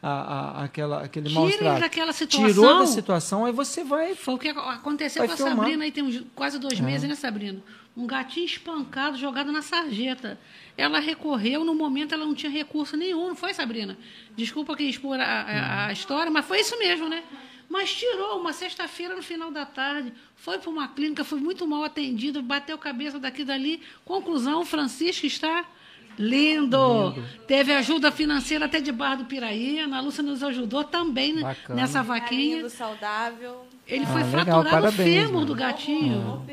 A, a, aquela, aquele mal
daquela situação.
Tirou da situação, aí você vai.
Foi o que aconteceu com a filmar. Sabrina, aí tem uns, quase dois é. meses, né, Sabrina? Um gatinho espancado, jogado na sarjeta. Ela recorreu, no momento ela não tinha recurso nenhum, não foi, Sabrina? Desculpa que expor a, a, a história, mas foi isso mesmo, né? Mas tirou uma sexta-feira no final da tarde, foi para uma clínica, foi muito mal atendido, bateu cabeça daqui dali. Conclusão, Francisco está Lindo. Lindo. Teve ajuda financeira até de Barra do Piraí. A Ana Lúcia nos ajudou também Bacana. nessa vaquinha.
Lindo, saudável.
Ele ah, foi legal. fraturado Parabéns, o fêmur do gatinho.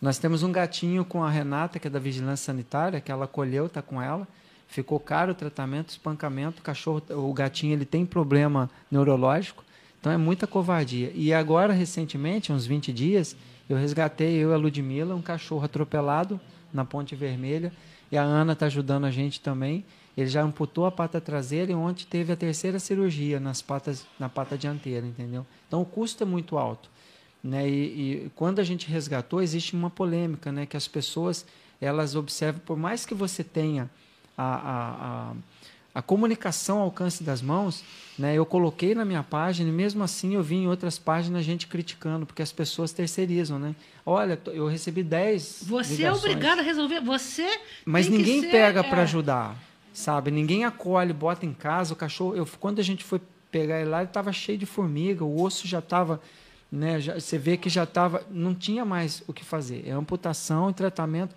Nós temos um gatinho com a Renata, que é da Vigilância Sanitária, que ela acolheu, está com ela. Ficou caro o tratamento, espancamento. O cachorro, o gatinho, ele tem problema neurológico. Então é muita covardia. E agora, recentemente, uns 20 dias, eu resgatei, eu e a Ludmilla, um cachorro atropelado na Ponte Vermelha. E a Ana está ajudando a gente também. Ele já amputou a pata traseira e ontem teve a terceira cirurgia nas patas, na pata dianteira, entendeu? Então o custo é muito alto. Né? E, e, quando a gente resgatou, existe uma polêmica, né? que as pessoas elas observam, por mais que você tenha a, a, a a comunicação ao alcance das mãos, né, eu coloquei na minha página e mesmo assim eu vi em outras páginas gente criticando, porque as pessoas terceirizam, né? Olha, eu recebi 10
Você é ligações, é obrigado a resolver, você
Mas ninguém ser, pega é... para ajudar, sabe? Ninguém acolhe, bota em casa, o cachorro, eu, quando a gente foi pegar ele lá, ele estava cheio de formiga, o osso já estava né, já, você vê que já estava, não tinha mais o que fazer. É amputação e tratamento,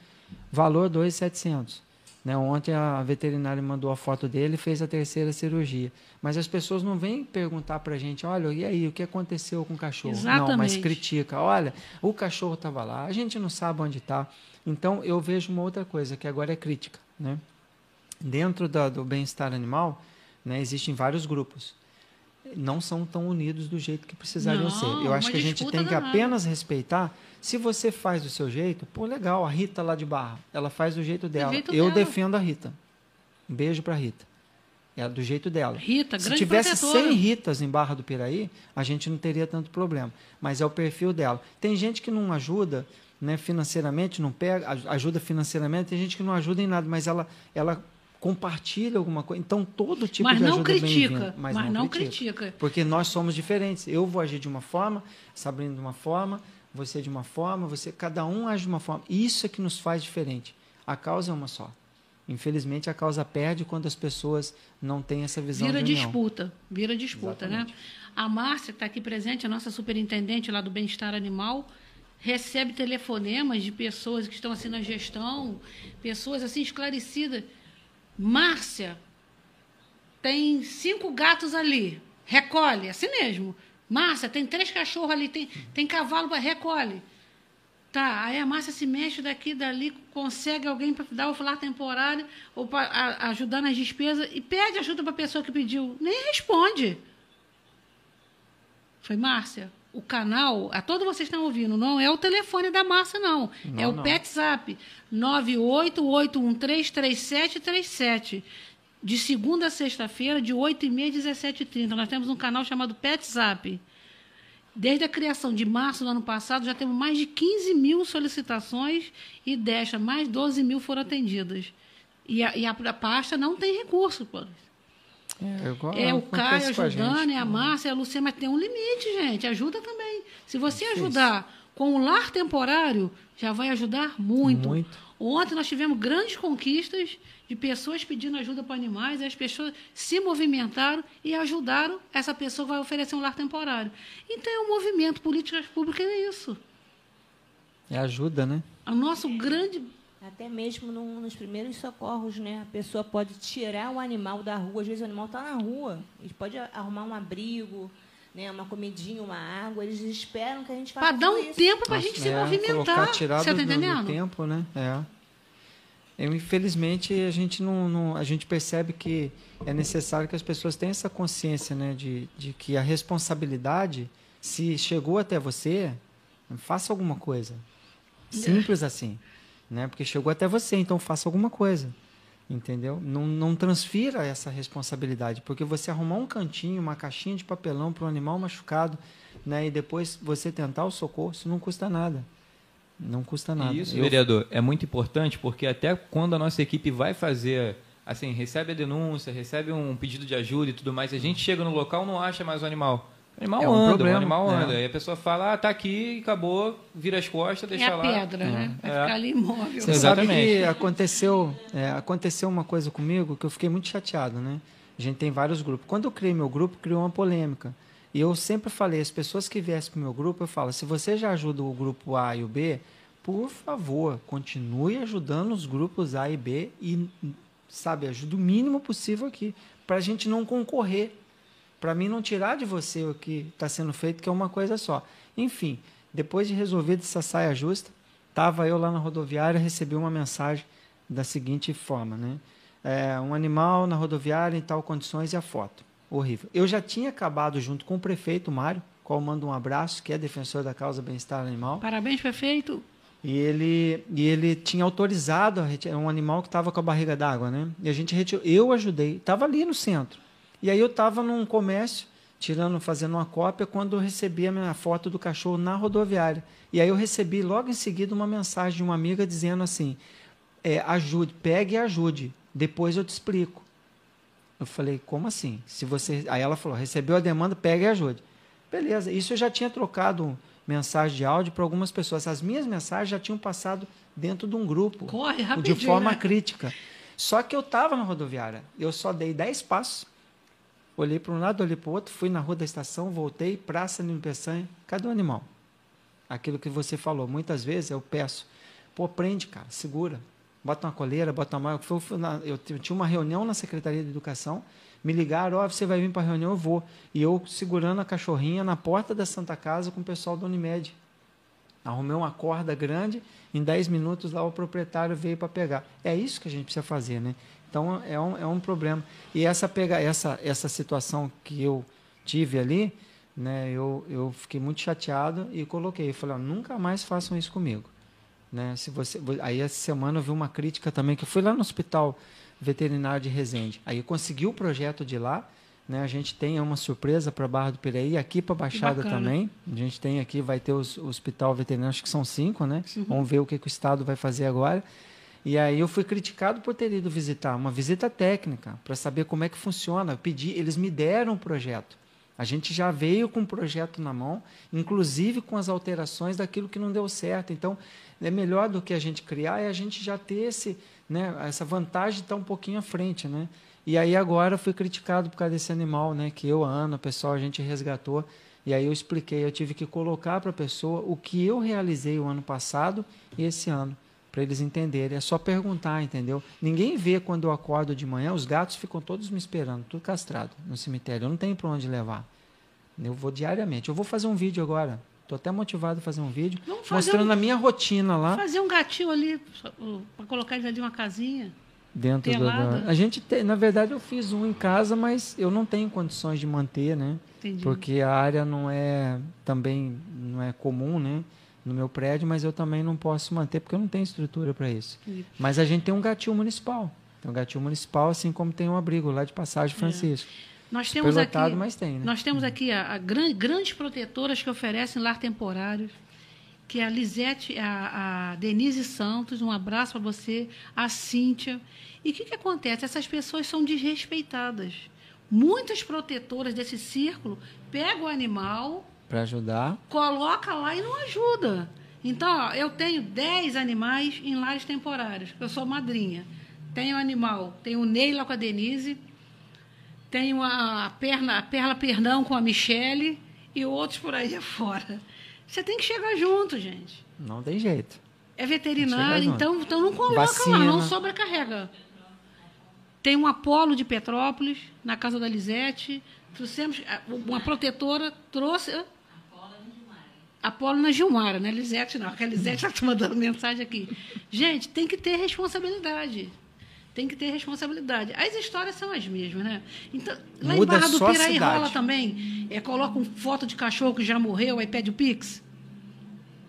valor 2.700. Né? Ontem a veterinária mandou a foto dele e fez a terceira cirurgia. Mas as pessoas não vêm perguntar para a gente, olha, e aí, o que aconteceu com o cachorro?
Exatamente.
Não, mas critica, olha, o cachorro estava lá, a gente não sabe onde está. Então, eu vejo uma outra coisa, que agora é crítica. Né? Dentro da, do bem-estar animal, né, existem vários grupos. não são tão unidos do jeito que precisariam
Não,
ser. Eu acho
uma
que a gente tem que apenas respeitar. Se você faz do seu jeito, pô, legal, a Rita lá de Barra, ela faz do jeito dela.
jeito
eu
dela.
defendo a Rita. Um beijo pra Rita. É do jeito dela.
Rita,
Se tivesse
protetora.
100 Ritas em Barra do Piraí, a gente não teria tanto problema. Mas é o perfil dela. Tem gente que não ajuda né, financeiramente, não pega, aj- ajuda financeiramente, tem gente que não ajuda em nada, mas ela, ela compartilha alguma coisa. Então, todo tipo
Mas
de
não
ajuda é
critica,
bem-vindo.
mas não critica.
Porque nós somos diferentes. Eu vou agir de uma forma, Sabrina de uma forma, você de uma forma, você, cada um age de uma forma. Isso é que nos faz diferente. A causa é uma só. Infelizmente, a causa perde quando as pessoas não têm essa visão
Vira
de união.
disputa, vira disputa, né? A Márcia, que está aqui presente, a nossa superintendente lá do bem-estar animal, recebe telefonemas de pessoas que estão assim na gestão, pessoas assim esclarecidas. Márcia, tem cinco gatos ali, recolhe, assim mesmo. Márcia, tem três cachorros ali, tem, tem cavalo, para recolhe. Tá, aí a Márcia se mexe daqui, dali, consegue alguém para dar o lar temporário ou para ajudar nas despesas e pede ajuda para a pessoa que pediu. Nem responde. Foi Márcia. O canal, a todos vocês estão ouvindo, não é o telefone da Márcia, não. é o
não.
PetZap 988133737. De segunda a sexta-feira, de 8h30 às 17h30. Nós temos um canal chamado PetZap. Desde a criação de março do ano passado, já temos mais de 15 mil solicitações e desta, mais 12 mil foram atendidas. E a, e a, a pasta não tem recurso. Pô.
É, igual
É o Caio
a
ajudando, é a Márcia, é a Luciana, mas tem um limite, gente. Ajuda também. Se você ajudar com o lar temporário, já vai ajudar muito.
Muito.
Ontem nós tivemos grandes conquistas de pessoas pedindo ajuda para animais, e as pessoas se movimentaram e ajudaram essa pessoa que vai oferecer um lar temporário. Então é um movimento, políticas públicas é isso.
É ajuda, né?
O nosso grande.
Até mesmo no- nos primeiros socorros, né? A pessoa pode tirar o animal da rua. Às vezes o animal está na rua. Eles podem arrumar um abrigo, né? uma comidinha, uma água. Eles esperam que a gente faça
Para dar um
isso.
tempo para a gente se
é,
movimentar.
Colocar, tirar
Você
do,
está
do- do
entendendo?
tempo, né? É. Infelizmente, a gente não, não- a gente percebe que é necessário que as pessoas tenham essa consciência, né, de, de que a responsabilidade, se chegou até você, faça alguma coisa. Simples assim, né? Porque chegou até você, então faça alguma coisa. Entendeu? Não, não transfira essa responsabilidade, porque você arrumar um cantinho, uma caixinha de papelão para um animal machucado, né, e depois você tentar o socorro, isso não custa nada. Não custa nada.
Isso,
Eu-
vereador, é muito importante porque até quando a nossa equipe vai fazer, assim, recebe a denúncia, recebe um pedido de ajuda e tudo mais, a gente chega no local não acha mais o animal. O animal
É um
anda,
problema,
o animal
é.
anda. Aí a pessoa fala, ah, tá aqui, acabou, vira as costas,
É
deixa
a
lá.
pedra, né? Vai
É.
ficar ali imóvel.
Você
Exatamente.
sabe que aconteceu, é, aconteceu uma coisa comigo que eu fiquei muito chateado, né? A gente tem vários grupos. Quando eu criei meu grupo, criou uma polêmica. E eu sempre falei, as pessoas que viessem para o meu grupo, eu falo, se você já ajuda o grupo A e o B, por favor, continue ajudando os grupos A e B e, sabe, ajude o mínimo possível aqui, para a gente não concorrer para mim não tirar de você o que está sendo feito, que é uma coisa só. Enfim, depois de resolver essa saia justa, estava eu lá na rodoviária recebi uma mensagem da seguinte forma, né? É, um animal na rodoviária em tal condições e a foto. Horrível. Eu já tinha acabado junto com o prefeito Mário, qual mando um abraço, que é defensor da causa bem-estar animal.
Parabéns, prefeito.
E ele, e ele tinha autorizado a retirar um animal que estava com a barriga d'água, né? E a gente retirou. Eu ajudei, estava ali no centro. E aí eu estava num comércio, tirando, fazendo uma cópia, quando eu recebi a minha foto do cachorro na rodoviária. E aí eu recebi logo em seguida uma mensagem de uma amiga dizendo assim: é, ajude, pegue e ajude, depois eu te explico. Eu falei, como assim? Se você, aí ela falou, recebeu a demanda, pegue e ajude. Beleza, isso eu já tinha trocado mensagem de áudio para algumas pessoas. As minhas mensagens já tinham passado dentro de um grupo.
Corre rapidinho,
De forma
né?
crítica. Só que eu estava na rodoviária. Eu só dei 10 passos. Olhei para um lado, olhei para o outro, fui na rua da estação, voltei, praça Nino Peçanha. Cadê o animal? Aquilo que você falou. Muitas vezes eu peço, pô, prende, cara, segura. Bota uma coleira, bota uma. Eu, eu tinha uma reunião na Secretaria de Educação, me ligaram, ó, você vai vir para a reunião, eu vou. E eu segurando a cachorrinha na porta da Santa Casa com o pessoal da Unimed. Arrumei uma corda grande, em 10 minutos lá o proprietário veio para pegar. É isso que a gente precisa fazer, né? Então é um, é um problema. E essa, pega, essa, essa situação que eu tive ali, né, eu, eu fiquei muito chateado e coloquei. Falei, nunca mais façam isso comigo. Né? Se você, aí essa semana eu vi uma crítica também, que eu fui lá no hospital veterinário de Resende. Aí eu consegui o projeto de lá, né? A gente tem uma surpresa para Barra do Piraí, aqui para Baixada também. A gente tem aqui, vai ter os, o hospital veterinário, acho que são cinco, né? Uhum. Vamos ver o que, que o Estado vai fazer agora. E aí eu fui criticado por ter ido visitar, uma visita técnica, para saber como é que funciona. Eu pedi, eles me deram o um projeto. A gente já veio com o projeto na mão, inclusive com as alterações daquilo que não deu certo. Então, é melhor do que a gente criar é a gente já ter esse, né, essa vantagem de estar um pouquinho à frente, né? E aí agora fui criticado por causa desse animal, né, que eu, a Ana, o pessoal, a gente resgatou. E aí eu expliquei, eu tive que colocar para a pessoa o que eu realizei o ano passado e esse ano, para eles entenderem. É só perguntar, entendeu? Ninguém vê quando eu acordo de manhã, os gatos ficam todos me esperando, tudo castrado no cemitério. Eu não tenho para onde levar. Eu vou diariamente. Eu vou fazer um vídeo agora. Estou até motivado a fazer um vídeo mostrando um, a minha rotina lá.
Fazer um gatinho ali para colocar ele ali uma casinha
dentro do, a gente tem, na verdade eu fiz um em casa mas eu não tenho condições de manter né Entendi. porque a área não é também não é comum né no meu prédio mas eu também não posso manter porque eu não tenho estrutura para isso Entendi. mas a gente tem um gatinho municipal tem um gatinho municipal assim como tem um abrigo lá de passagem é. Francisco é.
Nós temos aqui, mas tem, né? Nós temos aqui a, a gran, grandes protetoras que oferecem lar temporários que é a Lisete, a, a Denise Santos, um abraço para você, a Cíntia. E o que, que acontece? Essas pessoas são desrespeitadas. Muitas protetoras desse círculo pegam o animal
para ajudar,
coloca lá e não ajuda. Então, ó, eu tenho 10 animais em lares temporários. Eu sou madrinha. Tenho animal, tenho o Neila com a Denise, tenho a perna, a Perla Pernão com a Michele e outros por aí afora. Você tem que chegar junto, gente.
Não tem jeito.
É veterinário, então, então não coloca Vacina. lá, não sobrecarrega. Tem um Apolo de Petrópolis, na casa da Lisete. Trouxemos, uma protetora trouxe. Apolo na Gilmara, não é Lisete, não, porque a Lisete está mandando mensagem aqui. Gente, tem que ter responsabilidade. Tem que ter responsabilidade. As histórias são as mesmas, né? Então, lá Muda em Barra do Piraí rola também. É, coloca uma foto de cachorro que já morreu, aí pede o Pix.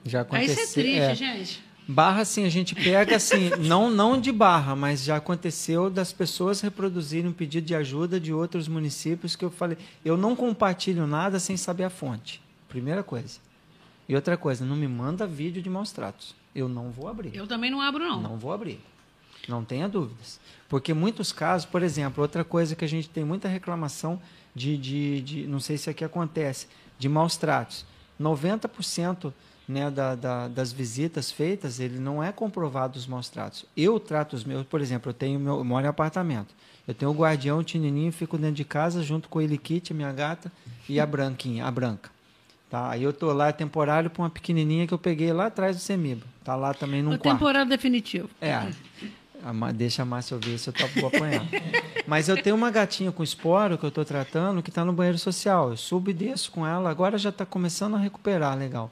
Já aconteceu.
Aí isso é triste, é. gente.
Barra, assim, a gente pega, assim, não, não de barra, mas já aconteceu das pessoas reproduzirem um pedido de ajuda de outros municípios que eu falei, eu não compartilho nada sem saber a fonte. Primeira coisa. E outra coisa, não me manda vídeo de maus tratos. Eu não vou abrir.
Eu também não abro, não.
Não vou abrir. Não tenha dúvidas. Porque muitos casos, por exemplo, outra coisa que a gente tem muita reclamação de, de, de não sei se aqui acontece, de maus tratos. 90% né, da, da, das visitas feitas, ele não é comprovado os maus tratos. Eu trato os meus, por exemplo, eu tenho meu, eu moro em apartamento. Eu tenho o guardião, o tinininho, fico dentro de casa junto com ele Kit, minha gata, e a branquinha, a branca. Tá? Aí eu tô lá é temporário para uma pequenininha que eu peguei lá atrás do Semiba. Tá lá também num o quarto.
temporário definitivo.
É. Deixa a Márcia ouvir se eu vou apanhar. Mas eu tenho uma gatinha com esporo que eu estou tratando que está no banheiro social. Eu subo e desço com ela, agora já está começando a recuperar, legal.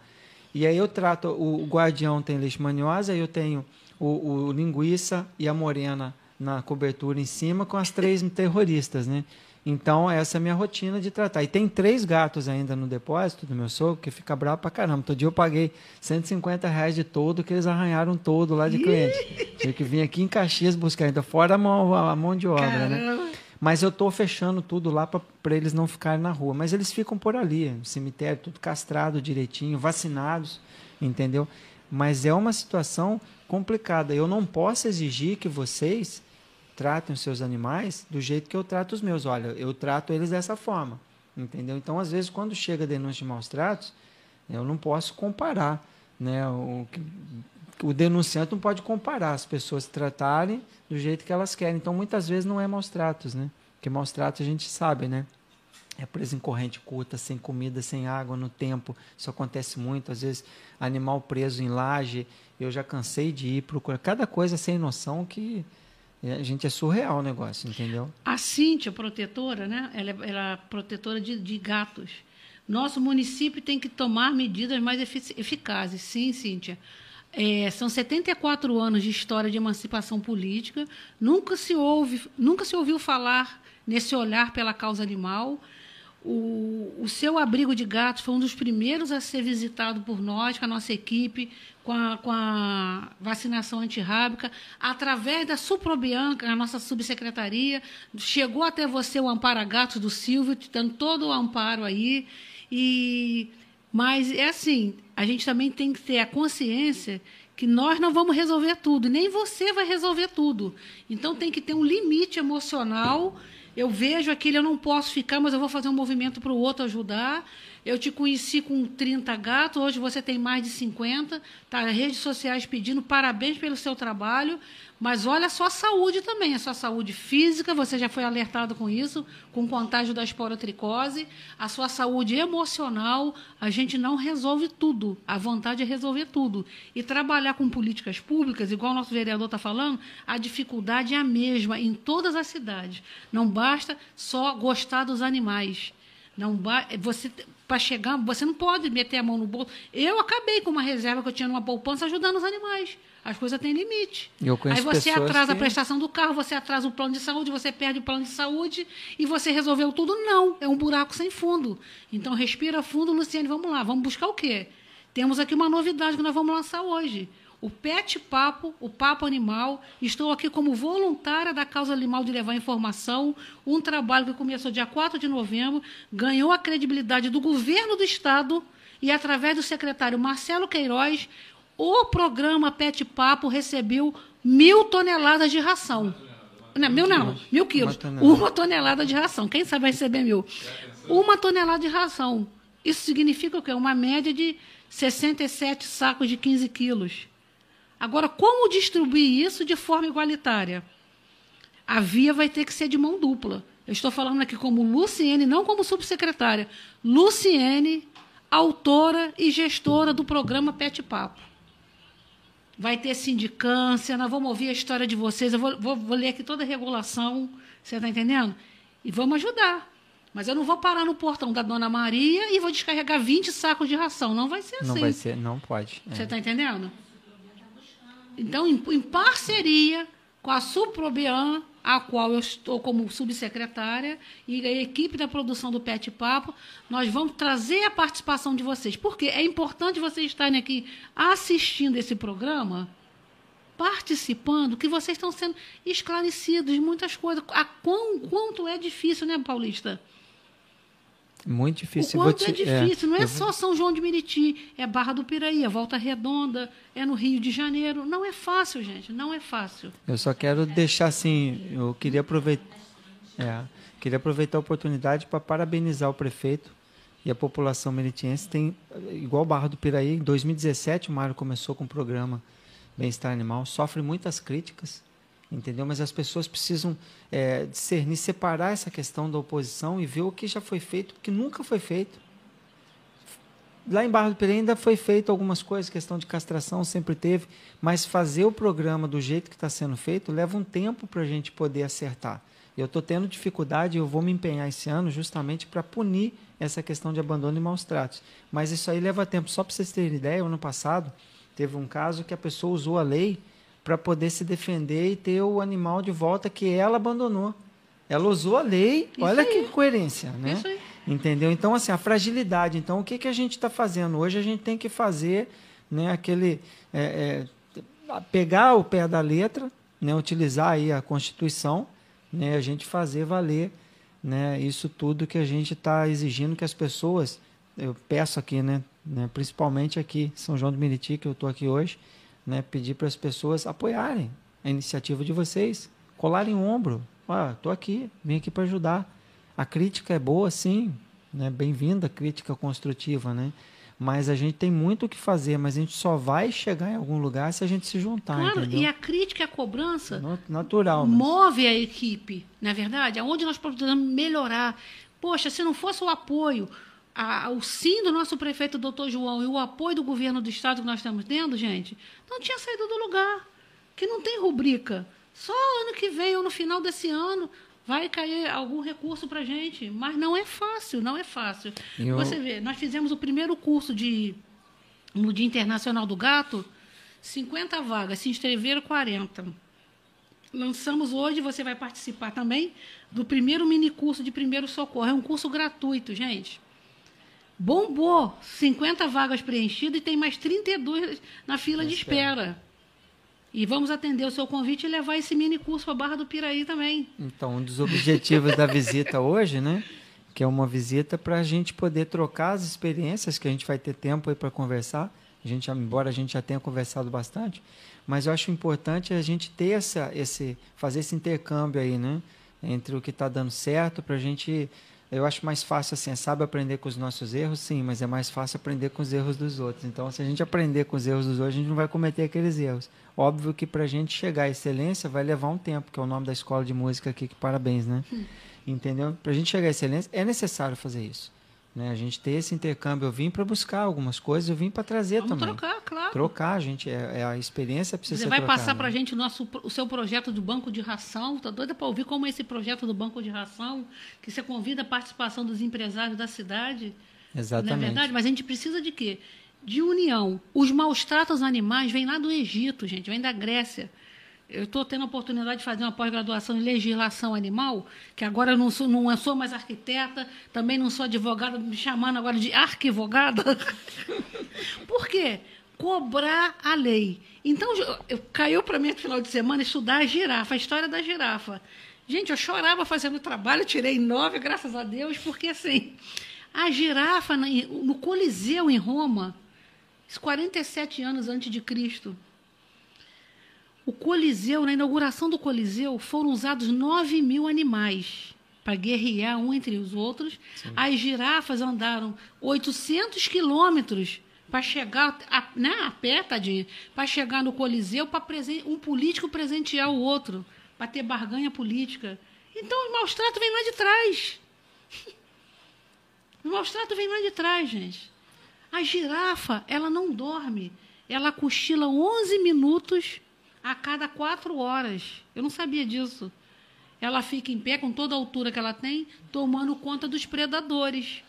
E aí eu trato, o, guardião tem leishmaniose, aí eu tenho o, o linguiça e a morena na cobertura em cima com as três terroristas, né? Então, essa é a minha rotina de tratar. E tem três gatos ainda no depósito do meu sogro, que fica bravo pra caramba. Todo dia eu paguei 150 reais de todo, que eles arranharam todo lá de cliente. Tive que vir aqui em Caxias buscar, ainda fora a mão, a mão de obra, né? caramba. né? Mas eu estou fechando tudo lá para eles não ficarem na rua. Mas eles ficam por ali, no cemitério, tudo castrado direitinho, vacinados, entendeu? Mas é uma situação complicada. Eu não posso exigir que vocês tratem os seus animais do jeito que eu trato os meus. Olha, eu trato eles dessa forma, entendeu? Então, às vezes, quando chega a denúncia de maus tratos, eu não posso comparar, né? O, o denunciante não pode comparar as pessoas tratarem do jeito que elas querem. Então, muitas vezes não é maus tratos, né? Porque maus tratos a gente sabe, né? É preso em corrente curta, sem comida, sem água, no tempo. Isso acontece muito. Às vezes, animal preso em laje. Eu já cansei de ir procurar. Cada coisa sem noção que a gente é surreal o negócio, entendeu?
A Cíntia, protetora, né? Ela é, ela é protetora de, de, gatos. Nosso município tem que tomar medidas mais eficazes. Sim, Cíntia. É, são 74 anos de história de emancipação política. Nunca se, ouve, nunca se ouviu falar nesse olhar pela causa animal. O, o seu abrigo de gatos foi um dos primeiros a ser visitado por nós, com a nossa equipe, com a, com a vacinação antirrábica, através da Suprobianca, a nossa subsecretaria, chegou até você o Amparo Gatos do Silvio, te dando todo o amparo aí. E, mas é assim, a gente também tem que ter a consciência que nós não vamos resolver tudo, nem você vai resolver tudo. Então tem que ter um limite emocional eu vejo aquilo, eu não posso ficar, mas eu vou fazer um movimento para o outro ajudar. Eu te conheci com 30 gatos, hoje você tem mais de 50. Tá, redes sociais pedindo parabéns pelo seu trabalho, mas olha a sua saúde também, a sua saúde física, você já foi alertado com isso, com o contágio da esporotricose, a sua saúde emocional, a gente não resolve tudo. A vontade é resolver tudo. E trabalhar com políticas públicas, igual o nosso vereador está falando, a dificuldade é a mesma em todas as cidades. Não basta só gostar dos animais. Não você para chegar, você não pode meter a mão no bolso. Eu acabei com uma reserva que eu tinha numa poupança ajudando os animais. As coisas têm limite. Aí você atrasa que... a prestação do carro, você atrasa o plano de saúde, você perde o plano de saúde e você resolveu tudo? Não, é um buraco sem fundo. Então respira fundo, Luciane, vamos lá, vamos buscar o quê? Temos aqui uma novidade que nós vamos lançar hoje o Pet Papo, o Papo Animal. Estou aqui como voluntária da Causa Animal de Levar Informação, um trabalho que começou dia 4 de novembro, ganhou a credibilidade do governo do Estado e, através do secretário Marcelo Queiroz, o programa Pet Papo recebeu mil toneladas de ração. Não, mil não, mil quilos. Uma tonelada. Uma tonelada de ração. Quem sabe vai receber mil? Uma tonelada de ração. Isso significa o quê? Uma média de 67 sacos de 15 quilos. Agora, como distribuir isso de forma igualitária? A via vai ter que ser de mão dupla. Eu estou falando aqui como Luciene, não como subsecretária. Luciene, autora e gestora do programa Pet Papo. Vai ter sindicância, nós vamos ouvir a história de vocês. Eu vou, vou, vou ler aqui toda a regulação, você está entendendo? E vamos ajudar. Mas eu não vou parar no portão da Dona Maria e vou descarregar 20 sacos de ração. Não vai ser assim.
Não vai ser, não pode.
É. Você está entendendo? Então, em, em parceria com a Suprobian, a qual eu estou como subsecretária, e a equipe da produção do Pet Papo, nós vamos trazer a participação de vocês. Porque é importante vocês estarem aqui assistindo esse programa, participando, que vocês estão sendo esclarecidos de muitas coisas. A quão, quanto é difícil, né, Paulista?
Muito difícil.
O quanto te, é difícil. É, não é só São João de Meriti, é Barra do Piraí, é Volta Redonda, é no Rio de Janeiro. Não é fácil, gente, não é fácil.
Eu só quero deixar assim, eu queria aproveitar, é, queria aproveitar a oportunidade para parabenizar o prefeito e a população meritiense. Tem, igual Barra do Piraí, em 2017 o Mário começou com o programa Bem-Estar Animal, sofre muitas críticas, entendeu? Mas as pessoas precisam é, discernir, separar essa questão da oposição e ver o que já foi feito, que nunca foi feito. Lá em Barra do Piraí ainda foi feito algumas coisas, questão de castração sempre teve, mas fazer o programa do jeito que está sendo feito leva um tempo para a gente poder acertar. Eu estou tendo dificuldade, eu vou me empenhar esse ano justamente para punir essa questão de abandono e maus tratos. Mas isso aí leva tempo. Só para vocês terem ideia, ano passado teve um caso que a pessoa usou a lei para poder se defender e ter o animal de volta que ela abandonou. Ela usou a lei, Isso olha aí. que coerência, né? Isso aí. Entendeu? Então, assim, a fragilidade. Então, o que, que a gente está fazendo? Hoje a gente tem que fazer né, aquele. É, é, pegar o pé da letra, né, utilizar aí a Constituição, né, a gente fazer valer né, isso tudo que a gente está exigindo que as pessoas. Eu peço aqui, né, né, principalmente aqui, São João do Meriti, que eu estou aqui hoje, né, pedir para as pessoas apoiarem a iniciativa de vocês, colarem o ombro. Ah, estou aqui, vim aqui para ajudar. A crítica é boa, sim, né, bem-vinda a crítica construtiva, né? Mas a gente tem muito o que fazer, mas a gente só vai chegar em algum lugar se a gente se juntar. Claro, entendeu?
e a crítica e a cobrança
natural, mas...
move a equipe, não é verdade? Aonde nós precisamos melhorar. Poxa, se não fosse o apoio, a, o sim do nosso prefeito, doutor João, e o apoio do governo do Estado que nós estamos tendo, gente, não tinha saído do lugar. Que não tem rubrica. Só ano que vem ou no final desse ano vai cair algum recurso para a gente. Mas não é fácil, não é fácil. Eu... Você vê, nós fizemos o primeiro curso de no Dia Internacional do Gato, 50 vagas, se inscreveram 40. lançamos hoje, você vai participar também do primeiro mini curso de primeiro socorro. É um curso gratuito, gente. Bombou, 50 vagas preenchidas e tem mais 32 na fila de espera. E vamos atender o seu convite e levar esse mini curso para a Barra do Piraí também.
Então, um dos objetivos da visita hoje, né? Que é uma visita para a gente poder trocar as experiências, que a gente vai ter tempo aí para conversar. A gente, embora a gente já tenha conversado bastante, mas eu acho importante a gente ter essa, esse, fazer esse intercâmbio aí, né? Entre o que está dando certo para a gente eu acho mais fácil assim, é sabe aprender com os nossos erros, sim, mas é mais fácil aprender com os erros dos outros. Então, se a gente aprender com os erros dos outros, a gente não vai cometer aqueles erros. Óbvio que para a gente chegar à excelência vai levar um tempo, que é o nome da escola de música aqui, que parabéns, né? Hum. Entendeu? Para a gente chegar à excelência, é necessário fazer isso. Né? A gente ter esse intercâmbio, eu vim para buscar algumas coisas, eu vim para trazer
Vamos
também.
trocar, claro.
Trocar, gente, é, é a experiência precisa
Você vai
trocada,
passar para a gente o, nosso, o seu projeto do banco de ração. Tá doida para ouvir como é esse projeto do banco de ração, que você convida a participação dos empresários da cidade.
Exatamente.
Não é verdade? Mas a gente precisa de quê? De união. Os maus tratos animais vêm lá do Egito, gente, vem da Grécia. Eu estou tendo a oportunidade de fazer uma pós-graduação em legislação animal, que agora eu não sou, não sou mais arquiteta, também não sou advogada, me chamando agora de arquivogada. Por quê? Cobrar a lei. Então, eu, caiu para mim no final de semana estudar a girafa, a história da girafa. Gente, eu chorava fazendo o trabalho, tirei nove, graças a Deus, porque assim, a girafa no Coliseu em Roma, 47 anos antes de Cristo, o Coliseu, na inauguração do Coliseu, foram usados 9 mil animais para guerrear um entre os outros. Sim. As girafas andaram 800 quilômetros para chegar a, né, a pé, tadinho, para chegar no Coliseu, para um político presentear o outro, para ter barganha política. Então, o maus trato vem lá de trás. O maus trato vem lá de trás, gente. A girafa, ela não dorme. Ela cochila 11 minutos a cada quatro horas. Eu não sabia disso. Ela fica em pé com toda a altura que ela tem, tomando conta dos predadores.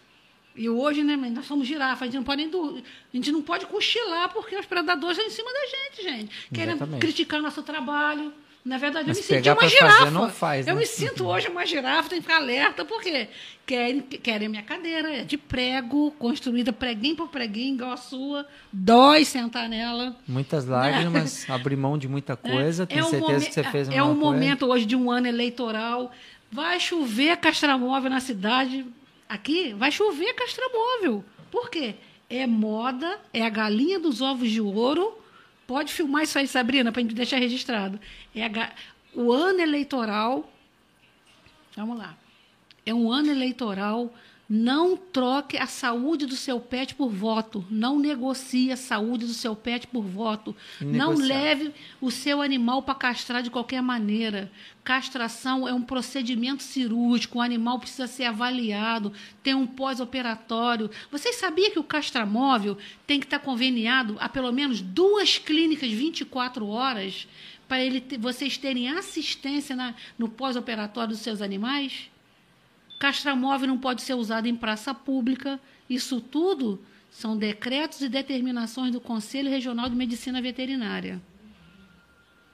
E hoje, né, nós somos girafas, a gente não pode, a gente não pode cochilar porque os predadores estão em cima da gente, gente. Querem criticar nosso trabalho. Na verdade,
Mas
eu me senti uma girafa.
Fazer, não faz, né?
Eu me sinto hoje uma girafa, tenho que ficar alerta, porque querem, querem minha cadeira, é de prego, construída preguinho por preguinho, igual a sua. Dói sentar nela.
Muitas lágrimas, né? abrir mão de muita coisa, é, tenho é certeza que você fez
É um momento hoje de um ano eleitoral. Vai chover castramóvel na cidade. Aqui vai chover castramóvel. Por quê? É moda, é a galinha dos ovos de ouro Pode filmar isso aí, Sabrina, para a gente deixar registrado. É o ano eleitoral. Vamos lá. É um ano eleitoral. Não troque a saúde do seu pet por voto. Não negocie a saúde do seu pet por voto. Não leve o seu animal para castrar de qualquer maneira. Castração é um procedimento cirúrgico. O animal precisa ser avaliado, tem um pós-operatório. Vocês sabiam que o castramóvel tem que estar conveniado a pelo menos duas clínicas 24 horas para ele, vocês terem assistência na, no pós-operatório dos seus animais? Castramóvel não pode ser usado em praça pública. Isso tudo são decretos e determinações do Conselho Regional de Medicina Veterinária.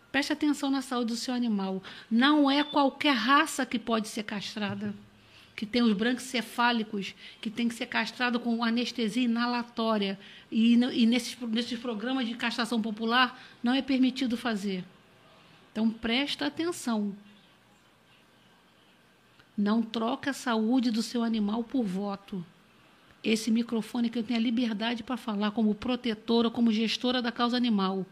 Preste atenção na saúde do seu animal. Não é qualquer raça que pode ser castrada. Que tem os brancocefálicos, que tem que ser castrado com anestesia inalatória. E, e nesses, nesses programas de castração popular não é permitido fazer. Então, presta atenção. Não troque a saúde do seu animal por voto. Esse microfone que eu tenho a liberdade para falar como protetora, como gestora da causa animal.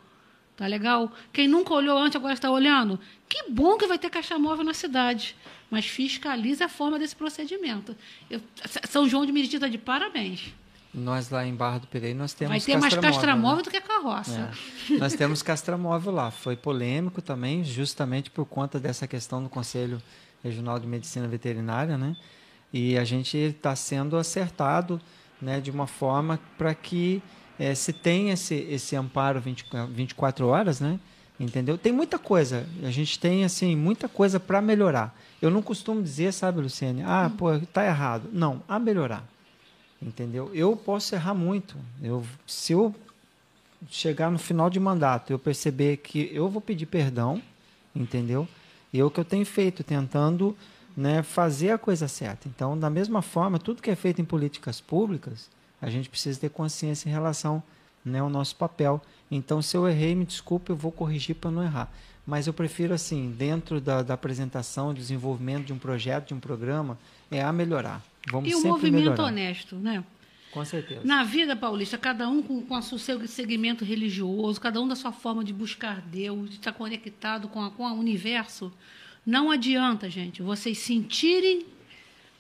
Tá legal? Quem nunca olhou antes agora está olhando. Que bom que vai ter caixa móvel na cidade. Mas fiscalize a forma desse procedimento. Eu, São João de Meriti está de parabéns.
Nós lá em Barra do Pereira nós temos
Vai ter mais castramóvel
né?
do que carroça.
É. nós temos castramóvel lá. Foi polêmico também, justamente por conta dessa questão do Conselho Regional de Medicina Veterinária, né? E a gente está sendo acertado, né, de uma forma para que é, se tenha esse, esse amparo 20, 24 horas, né? Entendeu? Tem muita coisa. A gente tem assim muita coisa para melhorar. Eu não costumo dizer, sabe, Luciane? Ah, pô, tá errado. Não, a melhorar. Entendeu? Eu posso errar muito. Eu, se eu chegar no final de mandato, eu perceber que eu vou pedir perdão, entendeu? E é o que eu tenho feito, tentando né, fazer a coisa certa. Então, da mesma forma, tudo que é feito em políticas públicas, a gente precisa ter consciência em relação né, ao nosso papel. Então, se eu errei, me desculpe, eu vou corrigir para não errar. Mas eu prefiro, assim, dentro da, da apresentação, desenvolvimento de um projeto, de um programa, é a melhorar. Vamos
e o movimento
melhorar.
honesto, né?
Com certeza.
Na vida paulista, cada um com, com o seu segmento religioso, cada um da sua forma de buscar Deus, de estar conectado com, a, com o universo, não adianta, gente, vocês sentirem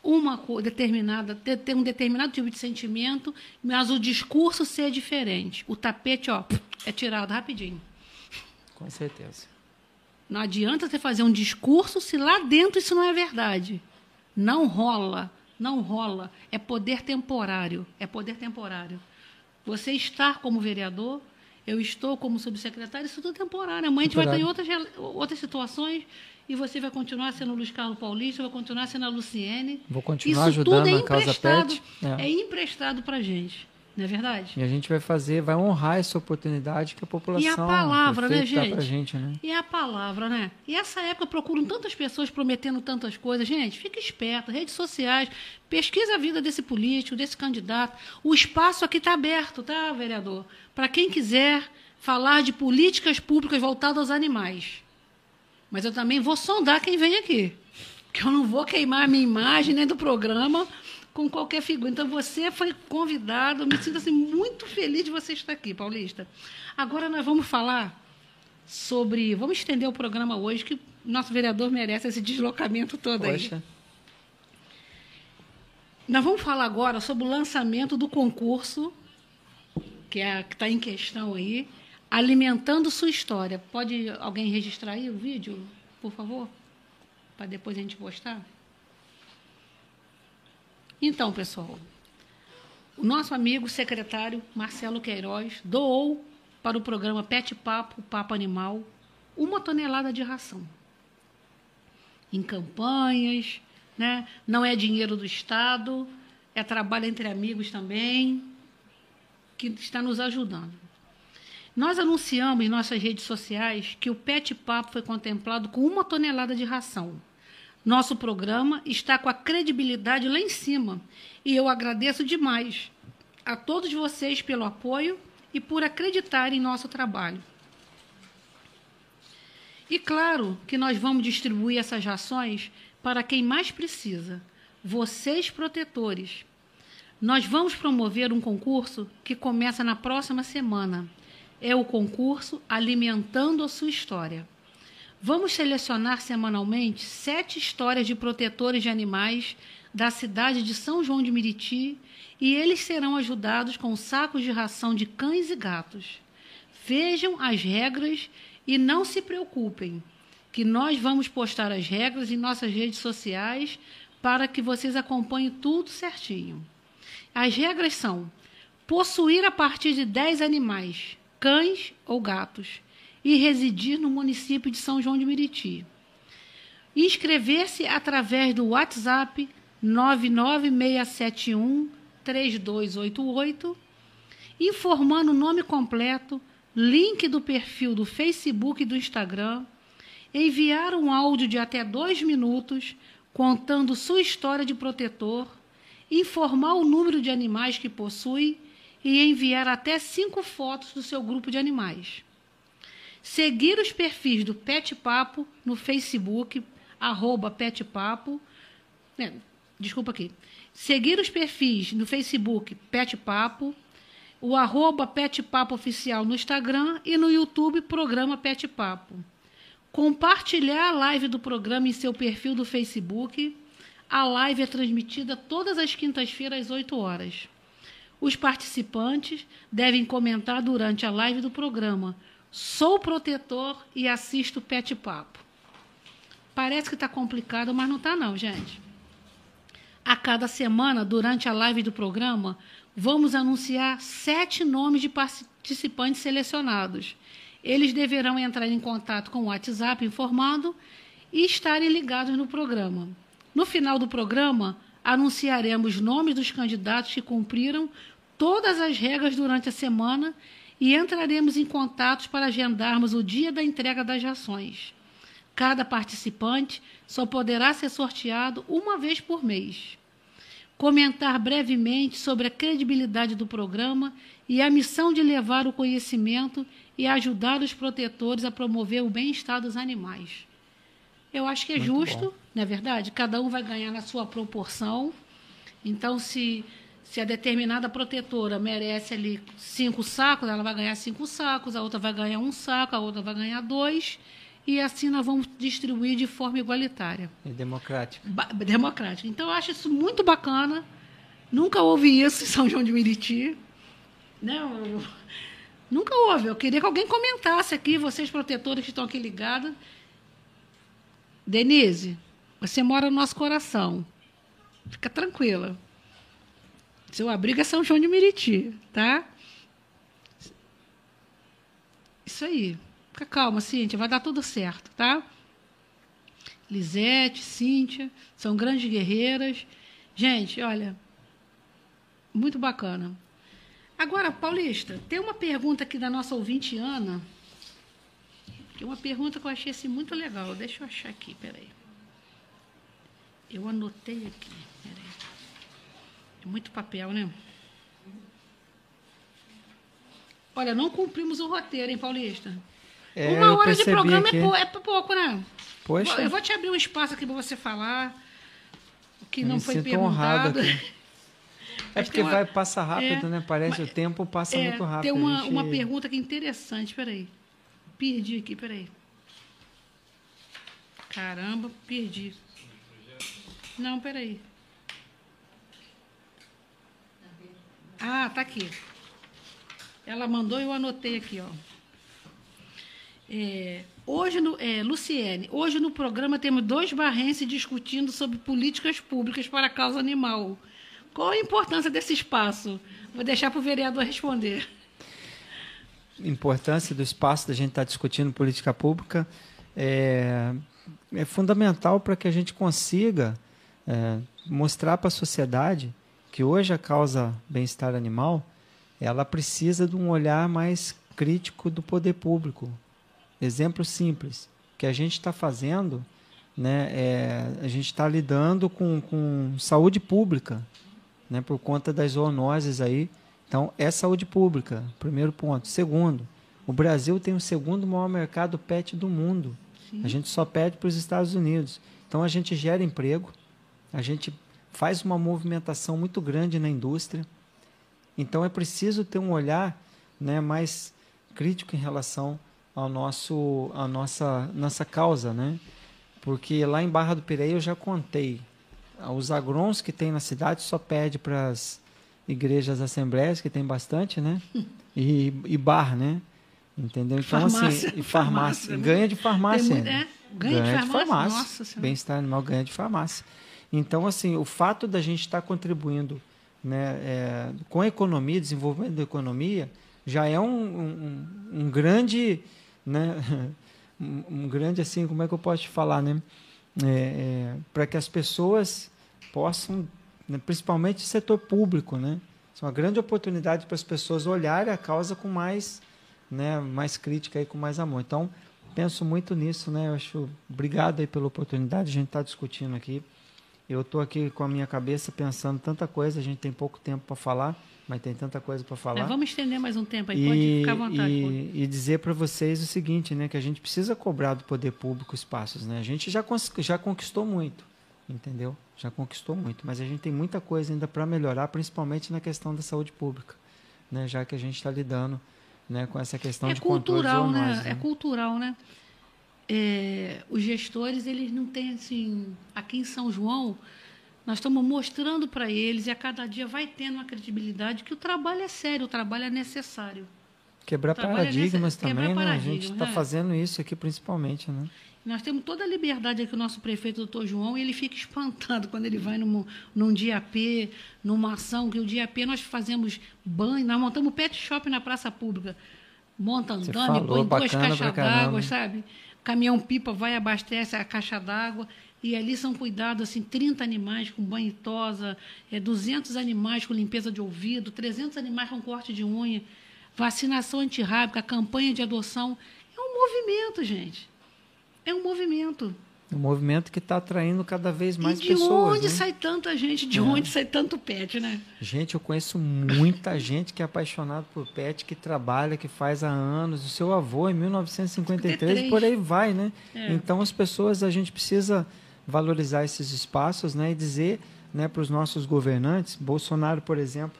uma determinada, ter, ter um determinado tipo de sentimento, mas o discurso ser diferente. O tapete, ó, é tirado rapidinho.
Com certeza.
Não adianta você fazer um discurso se lá dentro isso não é verdade. Não rola, não rola. É poder temporário, é poder temporário. Você estar como vereador, eu estou como subsecretário, isso tudo é temporário. Amanhã a gente vai estar em outras, outras situações e você vai continuar sendo Luiz Carlos Paulista, vai continuar sendo a Luciene.
Vou continuar
Isso
ajudando
tudo é
a causa PET.
É, é emprestado para a gente. Não é verdade?
E a gente vai fazer, vai honrar essa oportunidade que a população
e a palavra, né, gente?
Pra gente né?
E a palavra, né? E essa época procuram tantas pessoas prometendo tantas coisas. Gente, fica esperto, redes sociais, pesquisa a vida desse político, desse candidato. O espaço aqui está aberto, tá, vereador? Para quem quiser falar de políticas públicas voltadas aos animais. Mas eu também vou sondar quem vem aqui. Porque eu não vou queimar a minha imagem nem do programa com qualquer figura. Então, você foi convidado, eu me sinto assim, muito feliz de você estar aqui, Paulista. Agora nós vamos falar sobre. Vamos estender o programa hoje, que nosso vereador merece esse deslocamento todo Poxa. aí. Nós vamos falar agora sobre o lançamento do concurso, que é, está em questão aí, Alimentando Sua História. Pode alguém registrar aí o vídeo, por favor? Para depois a gente postar? Então, pessoal, o nosso amigo secretário Marcelo Queiroz doou para o programa Pet Papo, Papo Animal, uma tonelada de ração. Em campanhas, né? não é dinheiro do Estado, é trabalho entre amigos também, que está nos ajudando. Nós anunciamos em nossas redes sociais que o Pet Papo foi contemplado com uma tonelada de ração. Nosso programa está com a credibilidade lá em cima e eu agradeço demais a todos vocês pelo apoio e por acreditarem em nosso trabalho. E claro que nós vamos distribuir essas rações para quem mais precisa, vocês protetores. Nós vamos promover um concurso que começa na próxima semana. É o concurso Alimentando a Sua História. Vamos selecionar semanalmente sete histórias de protetores de animais da cidade de São João de Meriti e eles serão ajudados com sacos de ração de cães e gatos. Vejam as regras e não se preocupem, que nós vamos postar as regras em nossas redes sociais para que vocês acompanhem tudo certinho. As regras são: possuir a partir de 10 animais, cães ou gatos e residir no município de São João de Meriti. Inscrever-se através do WhatsApp 99671 3288, informando o nome completo, link do perfil do Facebook e do Instagram, enviar um áudio de até dois minutos contando sua história de protetor, informar o número de animais que possui e enviar até cinco fotos do seu grupo de animais. Seguir os perfis do Pet Papo no Facebook, arroba Pet Papo. É, desculpa aqui. Seguir os perfis no Facebook Pet Papo, o arroba Pet Papo Oficial no Instagram e no YouTube Programa Pet Papo. Compartilhar a live do programa em seu perfil do Facebook. A live é transmitida todas as quintas-feiras às 8 horas. Os participantes devem comentar durante a live do programa Sou protetor e assisto Pet Papo. Parece que está complicado, mas não está não, gente. A cada semana, durante a live do programa, vamos anunciar sete nomes de participantes selecionados. Eles deverão entrar em contato com o WhatsApp informado e estarem ligados no programa. No final do programa, anunciaremos nomes dos candidatos que cumpriram todas as regras durante a semana e entraremos em contato para agendarmos o dia da entrega das rações. Cada participante só poderá ser sorteado uma vez por mês. Comentar brevemente sobre a credibilidade do programa e a missão de levar o conhecimento e ajudar os protetores a promover o bem-estar dos animais. Eu acho que é
Muito
justo,
bom.
não é verdade? Cada um vai ganhar na sua proporção. Então, se, se a determinada protetora merece ali cinco sacos, ela vai ganhar cinco sacos, a outra vai ganhar um saco, a outra vai ganhar dois, e assim nós vamos distribuir de forma igualitária,
E democrática.
ba- democrática. Então, eu acho isso muito bacana. Nunca houve isso em São João de Meriti. Não, eu- nunca houve. Eu queria que alguém comentasse aqui, vocês protetores que estão aqui ligados. Denise, você mora no nosso coração. Fica tranquila. Seu abrigo é São João de Meriti, tá? Isso aí. Fica calma, Cíntia, vai dar tudo certo, tá? Lisete, Cíntia, são grandes guerreiras. Gente, olha, muito bacana. Agora, Paulista, tem uma pergunta aqui da nossa ouvinte Ana. É uma pergunta que eu achei assim, muito legal. Deixa eu achar aqui, peraí. Eu anotei aqui. É muito papel, né? Olha, não cumprimos o roteiro, hein, Paulista?
É,
Uma hora de programa é, pou- é pouco, né?
Poxa.
Eu vou te abrir um espaço aqui para você falar o que
Eu
não foi perguntado.
É porque
uma-
vai, passa rápido,
é,
né? Parece
mas-
o tempo passa
É,
muito rápido.
Tem uma,
gente-
uma pergunta aqui interessante, peraí. Perdi aqui, peraí. Caramba, perdi. Não, peraí. Ah, tá aqui. Ela mandou e eu anotei aqui, ó. É, hoje, no, é, Luciene, hoje no programa temos dois barrenses discutindo sobre políticas públicas para a causa animal. Qual a importância desse espaço? Vou deixar para o vereador responder.
importância do espaço da gente estar discutindo política pública é, é fundamental para que a gente consiga é, mostrar para a sociedade que hoje a causa bem-estar animal ela precisa de um olhar mais crítico do poder público. Exemplo simples que a gente está fazendo, né, é, a gente está lidando com, com saúde pública, né, por conta das zoonoses aí. Então, é saúde pública, primeiro ponto. Segundo, o Brasil tem o segundo maior mercado pet do mundo. A gente só pede para os Estados Unidos. Então, a gente gera emprego, a gente faz uma movimentação muito grande na indústria. Então, é preciso ter um olhar né, mais crítico em relação ao nosso, à nossa, nossa causa, né? Porque lá em Barra do Piraí eu já contei. ah, Os agrons que tem na cidade só pede para as igrejas assembleias, que tem bastante, né? E, e bar, né? Entendeu? Então,
Farmácia.
assim, e farmácia.
Farmácia, né?
Ganha de farmácia.
Muito- é, ganha de farmácia? Senhora.
Bem-estar animal ganha de farmácia. Então, assim, o fato da gente estar contribuindo né, é, com a economia, desenvolvimento da economia, já é um, um, um grande, né, um, grande, assim, como é que eu posso te falar, né? para que as pessoas possam, né, principalmente o setor público, né? É uma grande oportunidade para as pessoas olharem a causa com mais, né, mais crítica e com mais amor. Então, penso muito nisso, né? Eu acho obrigado aí pela oportunidade, a gente está discutindo aqui. Eu estou aqui com a minha cabeça pensando tanta coisa, a gente tem pouco tempo para falar, mas tem tanta coisa para falar.
Mas vamos estender mais um tempo aí, pode
E,
ficar à vontade. pode.
e, e dizer para vocês o seguinte, né, que a gente precisa cobrar do poder público espaços, né? A gente já, já conquistou muito, entendeu? Já conquistou muito, mas a gente tem muita coisa ainda para melhorar, principalmente na questão da saúde pública, né? Já que a gente está lidando, né, com essa questão
É
de
cultural, né?
zoonoses,
É cultural, né? É, os gestores, eles não têm assim. Aqui em São João, nós estamos mostrando para eles, e a cada dia vai tendo uma credibilidade que o trabalho é sério, o trabalho é necessário.
Quebrar
é
paradigmas
quebrar
também, né? A
paradigmas,
gente está
né?
fazendo isso aqui principalmente, né?
Nós temos toda a liberdade aqui, o nosso prefeito, doutor João, e ele fica espantado quando ele vai num, num DIAP, numa ação, que o DIAP nós fazemos banho, nós montamos pet shop na praça pública. Monta andame, põe duas caixas d'água, sabe? Caminhão-pipa vai, abastece a caixa d'água. E ali são cuidados, assim, 30 animais com banho e tosa, é, 200 animais com limpeza de ouvido, 300 animais com corte de unha, vacinação antirrábica, campanha de adoção. É um movimento, gente. É um movimento.
Um movimento que está atraindo cada vez mais
e de
pessoas.
onde
né?
sai tanta gente? De
É.
onde sai tanto pet, né?
Gente, eu conheço muita gente que é apaixonado por pet, que trabalha, que faz há anos. O seu avô, em 1953,
53.
por aí vai, né?
É.
Então, as pessoas, a gente precisa valorizar esses espaços né, e dizer né, para os nossos governantes, Bolsonaro, por exemplo,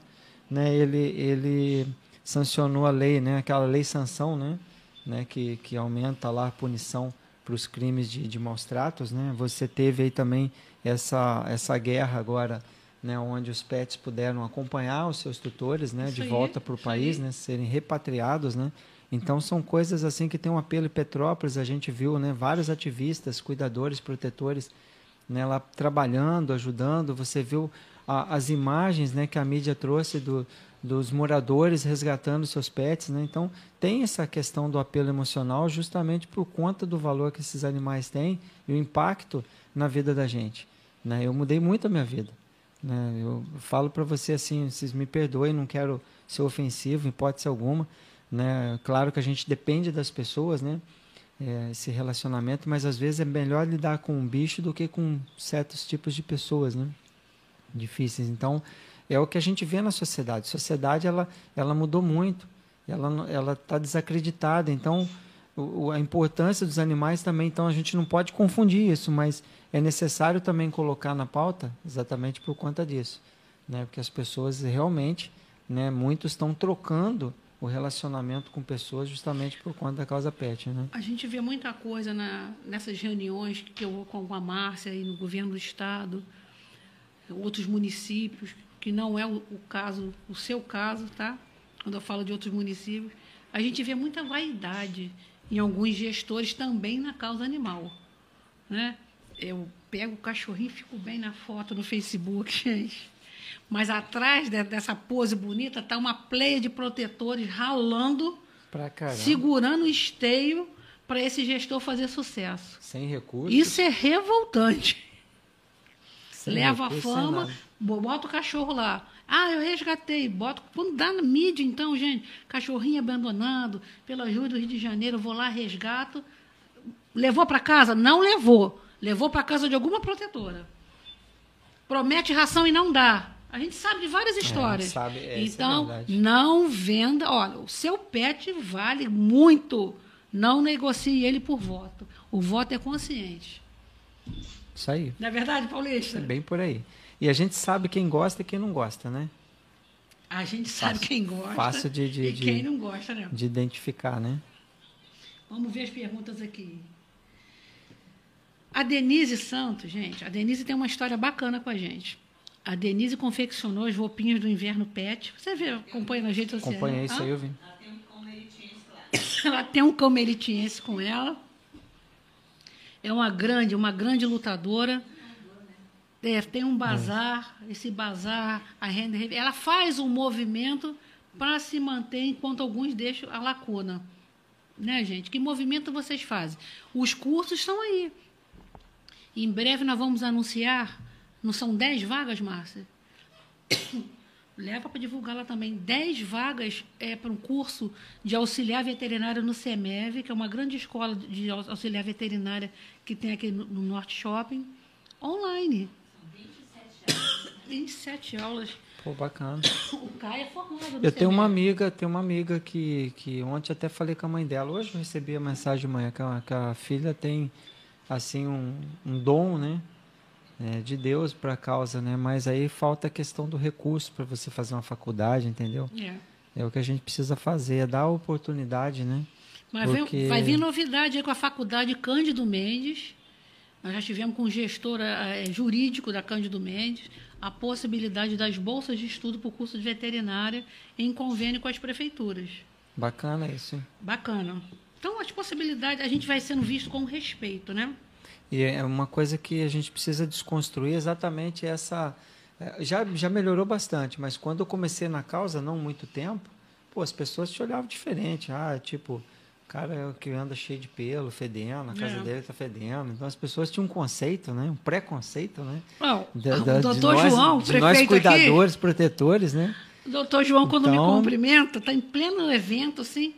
né, ele, ele sancionou a lei, né, aquela lei sanção, né, né, que, que aumenta lá a punição para os crimes de, de maus tratos. Né? Você teve aí também essa, essa guerra agora, né, onde os pets puderam acompanhar os seus tutores né,
Isso
de volta para o país,
aí.
né, serem repatriados, né? Então são coisas assim que tem um apelo em Petrópolis, a gente viu, né, vários ativistas, cuidadores, protetores, né, lá trabalhando, ajudando. Você viu a- as imagens, né, que a mídia trouxe do, dos moradores resgatando seus pets, né? Então tem essa questão do apelo emocional justamente por conta do valor que esses animais têm e o impacto na vida da gente, né? Eu mudei muito a minha vida, né? Eu falo para você assim, vocês me perdoem, não quero ser ofensivo, hipótese alguma, né? Claro que a gente depende das pessoas, né? É, esse relacionamento, mas às vezes é melhor lidar com um bicho do que com certos tipos de pessoas, né? Difíceis. Então, é o que a gente vê na sociedade. A sociedade ela, ela mudou muito, ela está desacreditada. Então, o- a importância dos animais também. Então, a gente não pode confundir isso, mas é necessário também colocar na pauta exatamente por conta disso, né? Porque as pessoas realmente, né? Muitos estão trocando o relacionamento com pessoas justamente por conta da causa pet, né?
A gente vê muita coisa na, nessas reuniões que eu vou com a Márcia e no governo do Estado, outros municípios, que não é o, o caso, o seu caso, tá? Quando eu falo de outros municípios, a gente vê muita vaidade em alguns gestores também na causa animal, né? Eu pego o cachorrinho e fico bem na foto no Facebook, gente. Mas atrás de- dessa pose bonita está uma pleia de protetores ralando segurando o esteio para esse gestor fazer sucesso.
Sem recursos.
Isso é revoltante.
sem
Leva a
recursos, sem
fama, bota o cachorro lá. Ah, eu resgatei. Bota, quando dá na mídia, então, gente, cachorrinho abandonado, pela Júlia do Rio de Janeiro, vou lá, resgato. Levou para casa? Não levou. Levou para casa de alguma protetora. Promete ração e não dá. A gente sabe de várias histórias.
sabe, é, é
então,
verdade.
não venda. Olha, o seu pet vale muito. Não negocie ele por voto. O voto é consciente.
Isso aí.
Não é verdade, Paulista?
É bem por aí. E a gente sabe quem gosta e quem não gosta, né?
A gente sabe
Fácil-
quem gosta
fácil de- de-
e
de-
quem não gosta, né?
De identificar, né?
Vamos ver as perguntas aqui. A Denise Santos, gente, a Denise tem uma história bacana com a gente. A Denise confeccionou as roupinhas do inverno pet. Você vê, acompanha nas redes sociais.
Acompanha
né?
isso aí, eu vi.
Ela tem um cão meritiense com ela. É uma grande, uma grande lutadora. É, tem um bazar, esse bazar, a renda. Ela faz um movimento para se manter enquanto alguns deixam a lacuna. Né, gente? Que movimento vocês fazem? Os cursos estão aí. Em breve nós vamos anunciar. Não são 10 vagas, Márcia? Leva para divulgar lá também. 10 vagas é, para um curso de auxiliar veterinário no CEMEV, que é uma grande escola de au- auxiliar veterinária que tem aqui no, no Norte Shopping, online. 27 aulas.
Pô, bacana.
O Caio é formado
Eu tenho uma amiga, tenho uma amiga que, que ontem até falei com a mãe dela. Hoje eu recebi a mensagem de manhã que a, que a filha tem assim um, um dom, né? é, de Deus para a causa, né? Mas aí falta a questão do recurso para você fazer uma faculdade, entendeu?
É.
É o que a gente precisa fazer, é dar a oportunidade, né?
Mas
Porque-
vai vir novidade aí com a faculdade Cândido Mendes. Nós já tivemos com o gestor eh, jurídico da Cândido Mendes a possibilidade das bolsas de estudo para o curso de veterinária em convênio com as prefeituras.
Bacana isso. hein?
Bacana. Então, as possibilidades, a gente vai sendo visto com respeito, né?
E é uma coisa que a gente precisa desconstruir exatamente essa. é, Já, já melhorou bastante, mas quando eu comecei na causa, não muito tempo, pô, as pessoas te olhavam diferente. Ah, tipo, cara é o que anda cheio de pelo, fedendo, a casa
É.
dele tá fedendo. Então as pessoas tinham um conceito, né? Um preconceito, né?
Ó,
Da-
o
da- de
doutor
nós-
João,
de nós
prefeito aqui,
cuidadores, protetores, né?
o doutor João, quando me
Então-
cumprimenta, está em pleno evento, assim,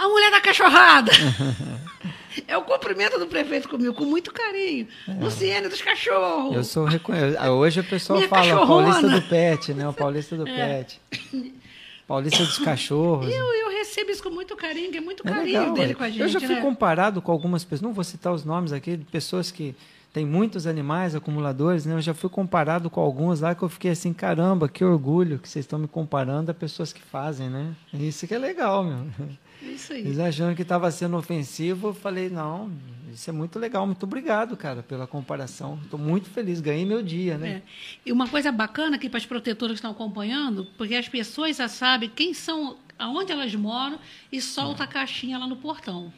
A mulher da cachorrada. é o cumprimento do prefeito comigo, com muito carinho. É. Luciene dos cachorros.
Eu sou reconhecido. Hoje o pessoal fala o paulista do pet, né? O paulista do é. pet. Paulista dos cachorros.
Eu, eu recebo isso com muito carinho, que é muito é carinho legal, dele é. com a gente.
Eu já fui
né?
comparado com algumas pessoas, não vou citar os nomes aqui, de pessoas que têm muitos animais, acumuladores, né? Eu já fui comparado com alguns lá que eu fiquei assim, caramba, que orgulho que vocês estão me comparando a pessoas que fazem, né? Isso que é legal, meu.
Isso aí.
Eles achando que estava sendo ofensivo, eu falei, não, isso é muito legal, muito obrigado, cara, pela comparação. Estou muito feliz, ganhei meu dia, né? É.
E uma coisa bacana aqui para as protetoras que estão acompanhando, porque as pessoas já sabem quem são, aonde elas moram e solta a caixinha lá no portão.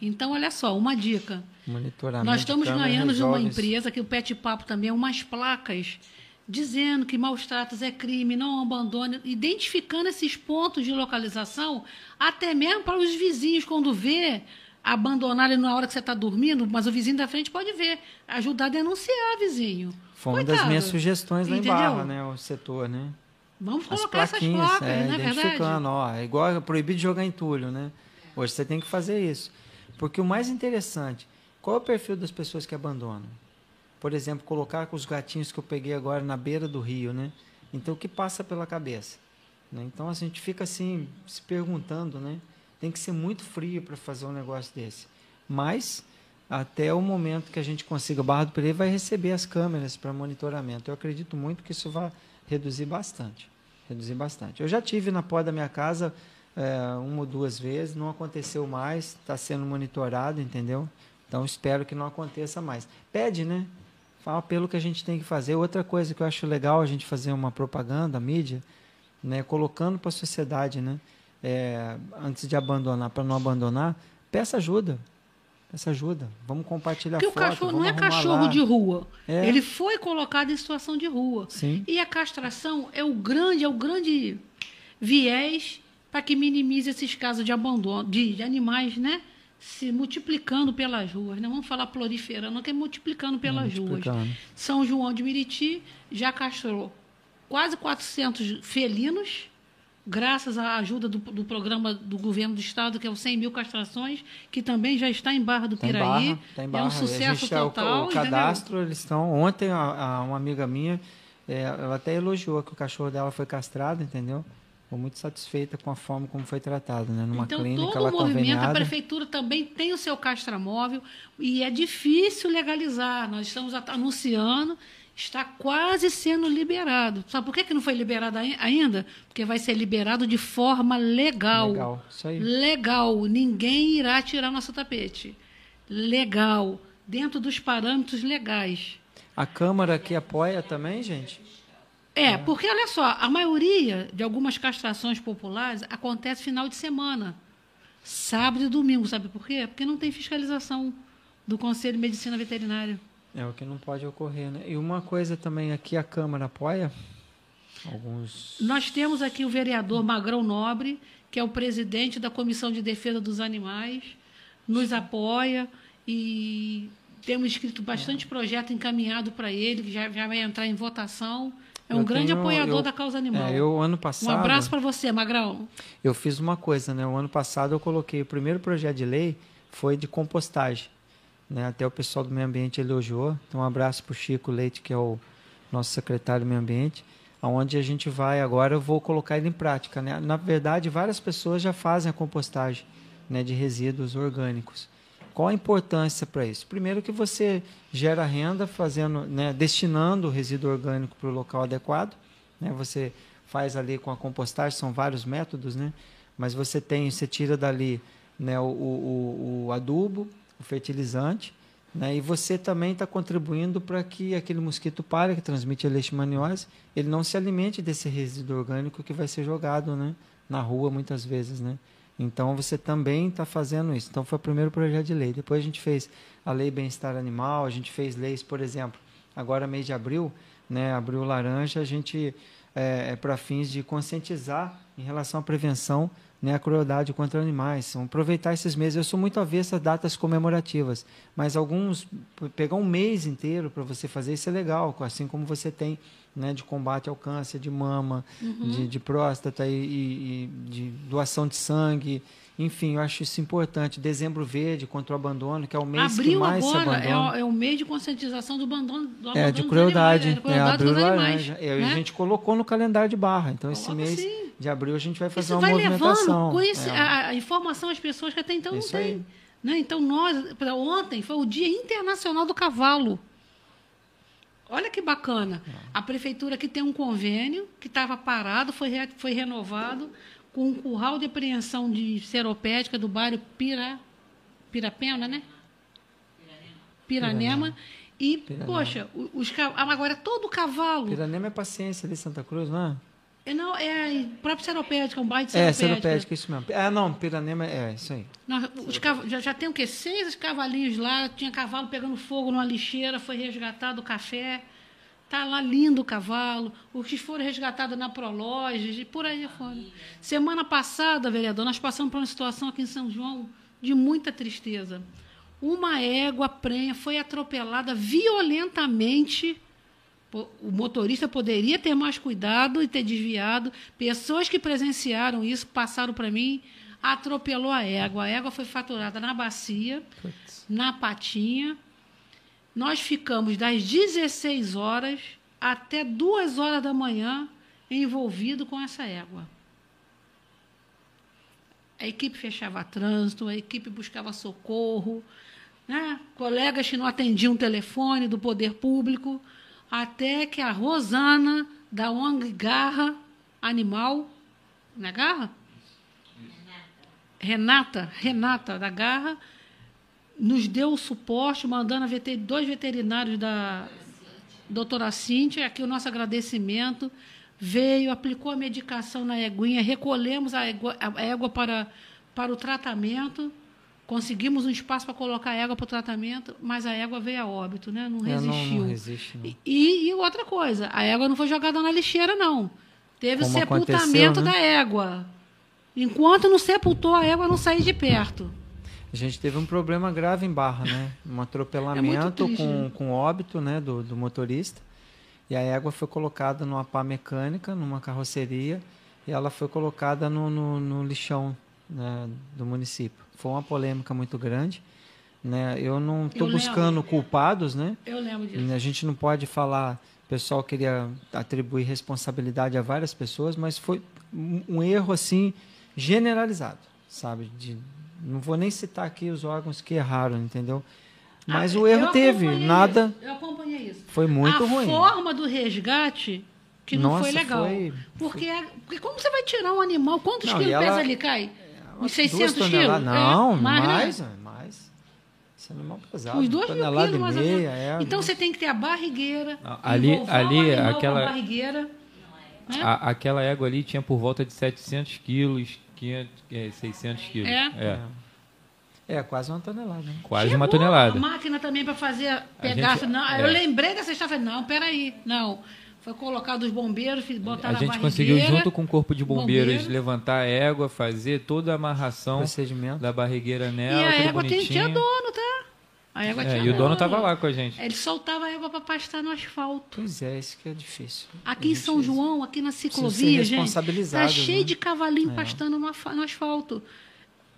Então, olha só, uma dica.
Monitoramento.
Nós estamos ganhando de uma empresa, que o Pet Papo também, umas placas dizendo que maus tratos é crime, não abandone, identificando esses pontos de localização, até mesmo para os vizinhos, quando vê, abandonar ele na hora que você está dormindo, mas o vizinho da frente pode ver, ajudar a denunciar, vizinho.
Foi uma Coitado. das minhas sugestões lá Entendeu? em Barra, né, o setor, né?
Vamos colocar essas placas, é, não é
identificando, ó, é igual é proibido jogar entulho, né? Hoje você tem que fazer isso. Porque o mais interessante, qual é o perfil das pessoas que abandonam? por exemplo, colocar com os gatinhos que eu peguei agora na beira do rio, né? Então, o que passa pela cabeça? Né? Então, a gente fica assim, se perguntando, né? Tem que ser muito frio para fazer um negócio desse. Mas, até o momento que a gente consiga, Barra do Pereira vai receber as câmeras para monitoramento. Eu acredito muito que isso vai reduzir bastante. Reduzir bastante. Eu já tive na porta da minha casa é, uma ou duas vezes, não aconteceu mais, está sendo monitorado, entendeu? Então espero que não aconteça mais. Pede, né? Fala pelo que a gente tem que fazer. Outra coisa que eu acho legal a gente fazer uma propaganda, mídia, né, colocando para a sociedade, né, é, antes de abandonar, para não abandonar, peça ajuda. Peça ajuda. Vamos compartilhar
Porque
foto,
o cachorro não é cachorro
lá.
de rua. É. Ele foi colocado em situação de rua.
Sim.
E a castração é o grande, é o grande viés para que minimize esses casos de abandono de, de animais, né? se multiplicando pelas ruas. Não vamos falar proliferando, que é multiplicando pelas multiplicando. ruas. São João de Meriti já castrou quase 400 felinos, graças à ajuda do, do, programa do governo do estado, que é o 100 mil castrações, que também já está em Barra do Piraí. Barra,
tá em Barra. É um sucesso total. O, o cadastro, eles estão... Ontem, a, a, uma amiga minha, é, ela até elogiou que o cachorro dela foi castrado, entendeu? Estou muito satisfeita com a forma como foi tratado, né? Numa
então,
clínica
todo o movimento, a prefeitura também tem o seu castramóvel e é difícil legalizar. Nós estamos anunciando, está quase sendo liberado. Sabe por que, que não foi liberado ainda? Porque vai ser liberado de forma legal.
Legal, isso aí.
Legal. Ninguém irá tirar nosso tapete. Legal. Dentro dos parâmetros legais.
A Câmara que apoia também, gente?
É, porque olha só, a maioria de algumas castrações populares acontece final de semana, sábado e domingo, sabe por quê? Porque não tem fiscalização do Conselho de Medicina Veterinária.
É o que não pode ocorrer, né? E uma coisa também aqui a Câmara apoia alguns.
Nós temos aqui o vereador Magrão Nobre, que é o presidente da Comissão de Defesa dos Animais, nos apoia e temos escrito bastante é. projeto encaminhado para ele, que já, já vai entrar em votação. É um eu grande tenho, apoiador
eu,
da causa animal.
É, eu, ano passado,
um abraço para você, Magrão.
Eu fiz uma coisa, né? O ano passado eu coloquei o primeiro projeto de lei foi de compostagem. Né? Até o pessoal do meio ambiente elogiou. Então, um abraço para o Chico Leite, que é o nosso secretário do meio ambiente. Aonde a gente vai agora, eu vou colocar ele em prática. Né? Na verdade, várias pessoas já fazem a compostagem né, de resíduos orgânicos. Qual a importância para isso? Primeiro que você gera renda fazendo, né, destinando o resíduo orgânico para o local adequado. Né? Você faz ali com a compostagem, são vários métodos, né? mas você tem, você tira dali né, o, o, o adubo, o fertilizante, né? e você também está contribuindo para que aquele mosquito pare, que transmite a leishmaniose, ele não se alimente desse resíduo orgânico que vai ser jogado né, na rua muitas vezes. Né? Então você também está fazendo isso. Então foi o primeiro projeto de lei. Depois a gente fez a lei bem-estar animal, a gente fez leis, por exemplo, agora mês de abril, né, abril laranja, a gente é, é para fins de conscientizar em relação à prevenção né, a crueldade contra animais. Vamos aproveitar esses meses. Eu sou muito avesso a datas comemorativas, mas alguns pegar um mês inteiro para você fazer isso é legal, assim como você tem né, de combate ao câncer de mama, uhum. de, de, próstata e, e, e, de doação de sangue Enfim, eu acho isso importante. Dezembro Verde contra o abandono, que é o mês
Abril
que mais
agora
se
é
abandona.
o, é o mês de conscientização do abandono, do abandono
É, de crueldade.
animais, é, de
É,
crueldade
abril
dos animais.
laranja. É,
né?
A gente colocou no calendário de barra. Então, esse
Coloca
mês
sim.
de abril a gente vai fazer
Isso
uma
vai
movimentação.
levando conhece-
É.
a, a informação às pessoas que até então não
Isso
têm.
aí.
Né? Então, nós, pra ontem, foi o Dia Internacional do Cavalo. Olha que bacana. A prefeitura aqui tem um convênio que estava parado, foi, re- foi renovado, com um curral de apreensão de seropédica do bairro Pira, Pirapena, né? Piranema. E,
Piranema.
poxa, os, ca- agora todo cavalo.
Piranema é paciência ali, Santa Cruz, não é?
É, Não, é próprio seropédica, um bairro de
É,
seropédica.
seropédica, isso mesmo. Ah, não, Piranema é isso aí.
Nós- os já, já tem o quê? Seis cavalinhos lá, tinha cavalo pegando fogo numa lixeira, foi resgatado o café. Tá lá lindo o cavalo. Os que foram resgatados na Prologes e por aí fora. Semana passada, vereador, nós passamos por uma situação aqui em São João de muita tristeza. Uma égua prenha foi atropelada violentamente. O motorista poderia ter mais cuidado e ter desviado. Pessoas que presenciaram isso passaram para mim, atropelou a égua. A égua foi faturada na bacia, na patinha. Nós ficamos das 16 horas até 2 horas da manhã envolvido com essa égua. A equipe fechava trânsito, a equipe buscava socorro, né? colegas que não atendiam o telefone do poder público, até que a Rosana, da ONG Garra Animal, não é Garra? Renata, Renata da Garra, nos deu o suporte, mandando a veter- dois veterinários da doutora Cíntia, aqui o nosso agradecimento, veio, aplicou a medicação na eguinha, recolhemos a égua, a égua para, para o tratamento, conseguimos um espaço para colocar a égua para o tratamento, mas a égua veio a óbito, né? não
É, não-
resistiu.
Não, resiste, não.
E, e outra coisa, a égua não foi jogada na lixeira, não. Teve
Como
o sepultamento
né?
da égua. Enquanto não sepultou, a égua não saía de perto.
A gente teve um problema grave em Barra, né? Um atropelamento
triste,
com,
né?
com óbito né, do, do motorista. E a égua foi colocada numa pá mecânica, numa carroceria, e ela foi colocada no, no, no lixão né, do município. Foi uma polêmica muito grande. Né? Eu não estou
Eu lembro.
buscando culpados, né?
Eu lembro disso.
A gente não pode falar, o pessoal queria atribuir responsabilidade a várias pessoas, mas foi um um erro assim generalizado, sabe? De, não vou nem citar aqui os órgãos que erraram, entendeu? Mas
Ah,
o erro teve, nada
isso, Eu acompanhei isso.
foi muito
a
ruim.
forma do resgate que não
Nossa,
foi legal.
foi-
Porque, porque como você vai tirar um animal? Quantos
Não,
quilos
ela-
pesa ele, Cai? Uns
Duas
600 quilos?
toneladas- Não,
É, mais,
mais,
né?
é, mais. Esse animal pesado.
Uns 2 mil quilos,
e
mais ou
meia,
menos.
é,
então
nossa.
você tem que ter a barrigueira.
Não, ali- ali, aquela-
a barrigueira. né?
A- aquela égua ali tinha por volta de 700 quilos, 500, é, 600 quilos.
É?
É, quase uma tonelada. né?
quase
Chegou
uma tonelada.
A máquina também para fazer, pegar.
gente-
não,
é.
Eu lembrei dessa história. falei, Não, peraí. Não. Foi colocado os bombeiros, botar
A
na
gente conseguiu, junto com o corpo de bombeiros,
bombeiro.
levantar a égua, fazer toda a amarração
Procedimento.
da barrigueira
E
nela,
a
tudo
égua tem,
bonitinho.
tinha dono, tá? A égua
É,
tinha
e o dono estava lá com a gente.
Ele soltava a égua para pastar no asfalto.
Pois é, isso que é difícil.
Aqui
A
em São João, aqui na ciclovia, gente, tá cheio
né?
de cavalinho pastando no, no asfalto.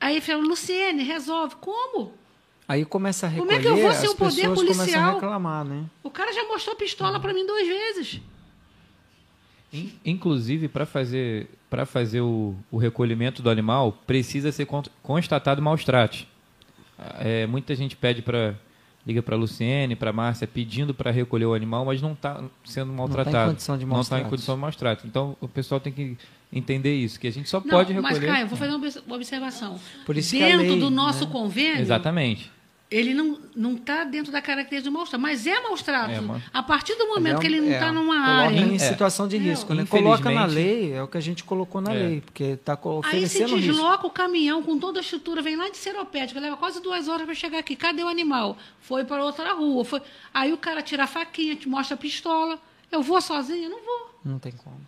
Aí falou, Luciene, resolve. Como?
Aí começa a
Como
recolher,
é que eu vou ser o poder
começam a
policial?
reclamar, né?
O cara já mostrou pistola para mim duas vezes.
In- Inclusive, para fazer, pra fazer o, o recolhimento do animal, precisa ser con- constatado maus tratos. É, muita gente pede para liga para Luciene, para Márcia, pedindo para recolher o animal, mas não está sendo
Não tá em
maltratado.
condição de
não
maus
está em condição de maus tratos. Então, o pessoal tem que entender isso, que a gente só
Não,
pode
mas,
recolher.
Caio, eu vou fazer uma obs- uma observação.
Por isso
dentro
lei,
do nosso
né?
convênio,
Exatamente.
Ele não não está dentro da característica de maus tratos, mas é maus tratos.
É,
A partir do momento
É,
que ele não
é,
está numa
coloca
área.
em
É.
situação de
É,
risco, né? Coloca na lei, é o que a gente colocou na
É.
lei, porque está
Aí se
oferecendo risco.
desloca o caminhão com toda a estrutura, vem lá de Seropédica, leva quase duas horas para chegar aqui. Cadê o animal? Foi para outra rua. Foi... Aí o cara tira a faquinha, te mostra a pistola. Eu vou sozinho? Não vou.
Não tem como.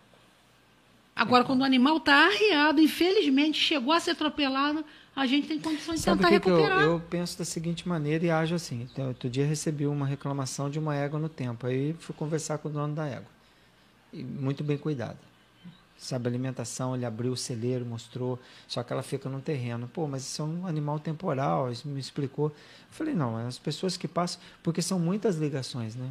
Agora, quando o animal está arriado, infelizmente chegou a ser atropelado, a gente tem condições de
Sabe o
tentar
que, que eu,
recuperar.
eu penso da seguinte maneira e ajo assim. Então, outro dia recebi uma reclamação de uma égua no tempo. Aí fui conversar com o dono da égua. E muito bem cuidada. sabe, alimentação, ele abriu o celeiro, mostrou, só que ela fica no terreno. Pô, mas isso é um animal temporal, isso me explicou. Eu falei, não, as pessoas que passam, porque são muitas ligações, né?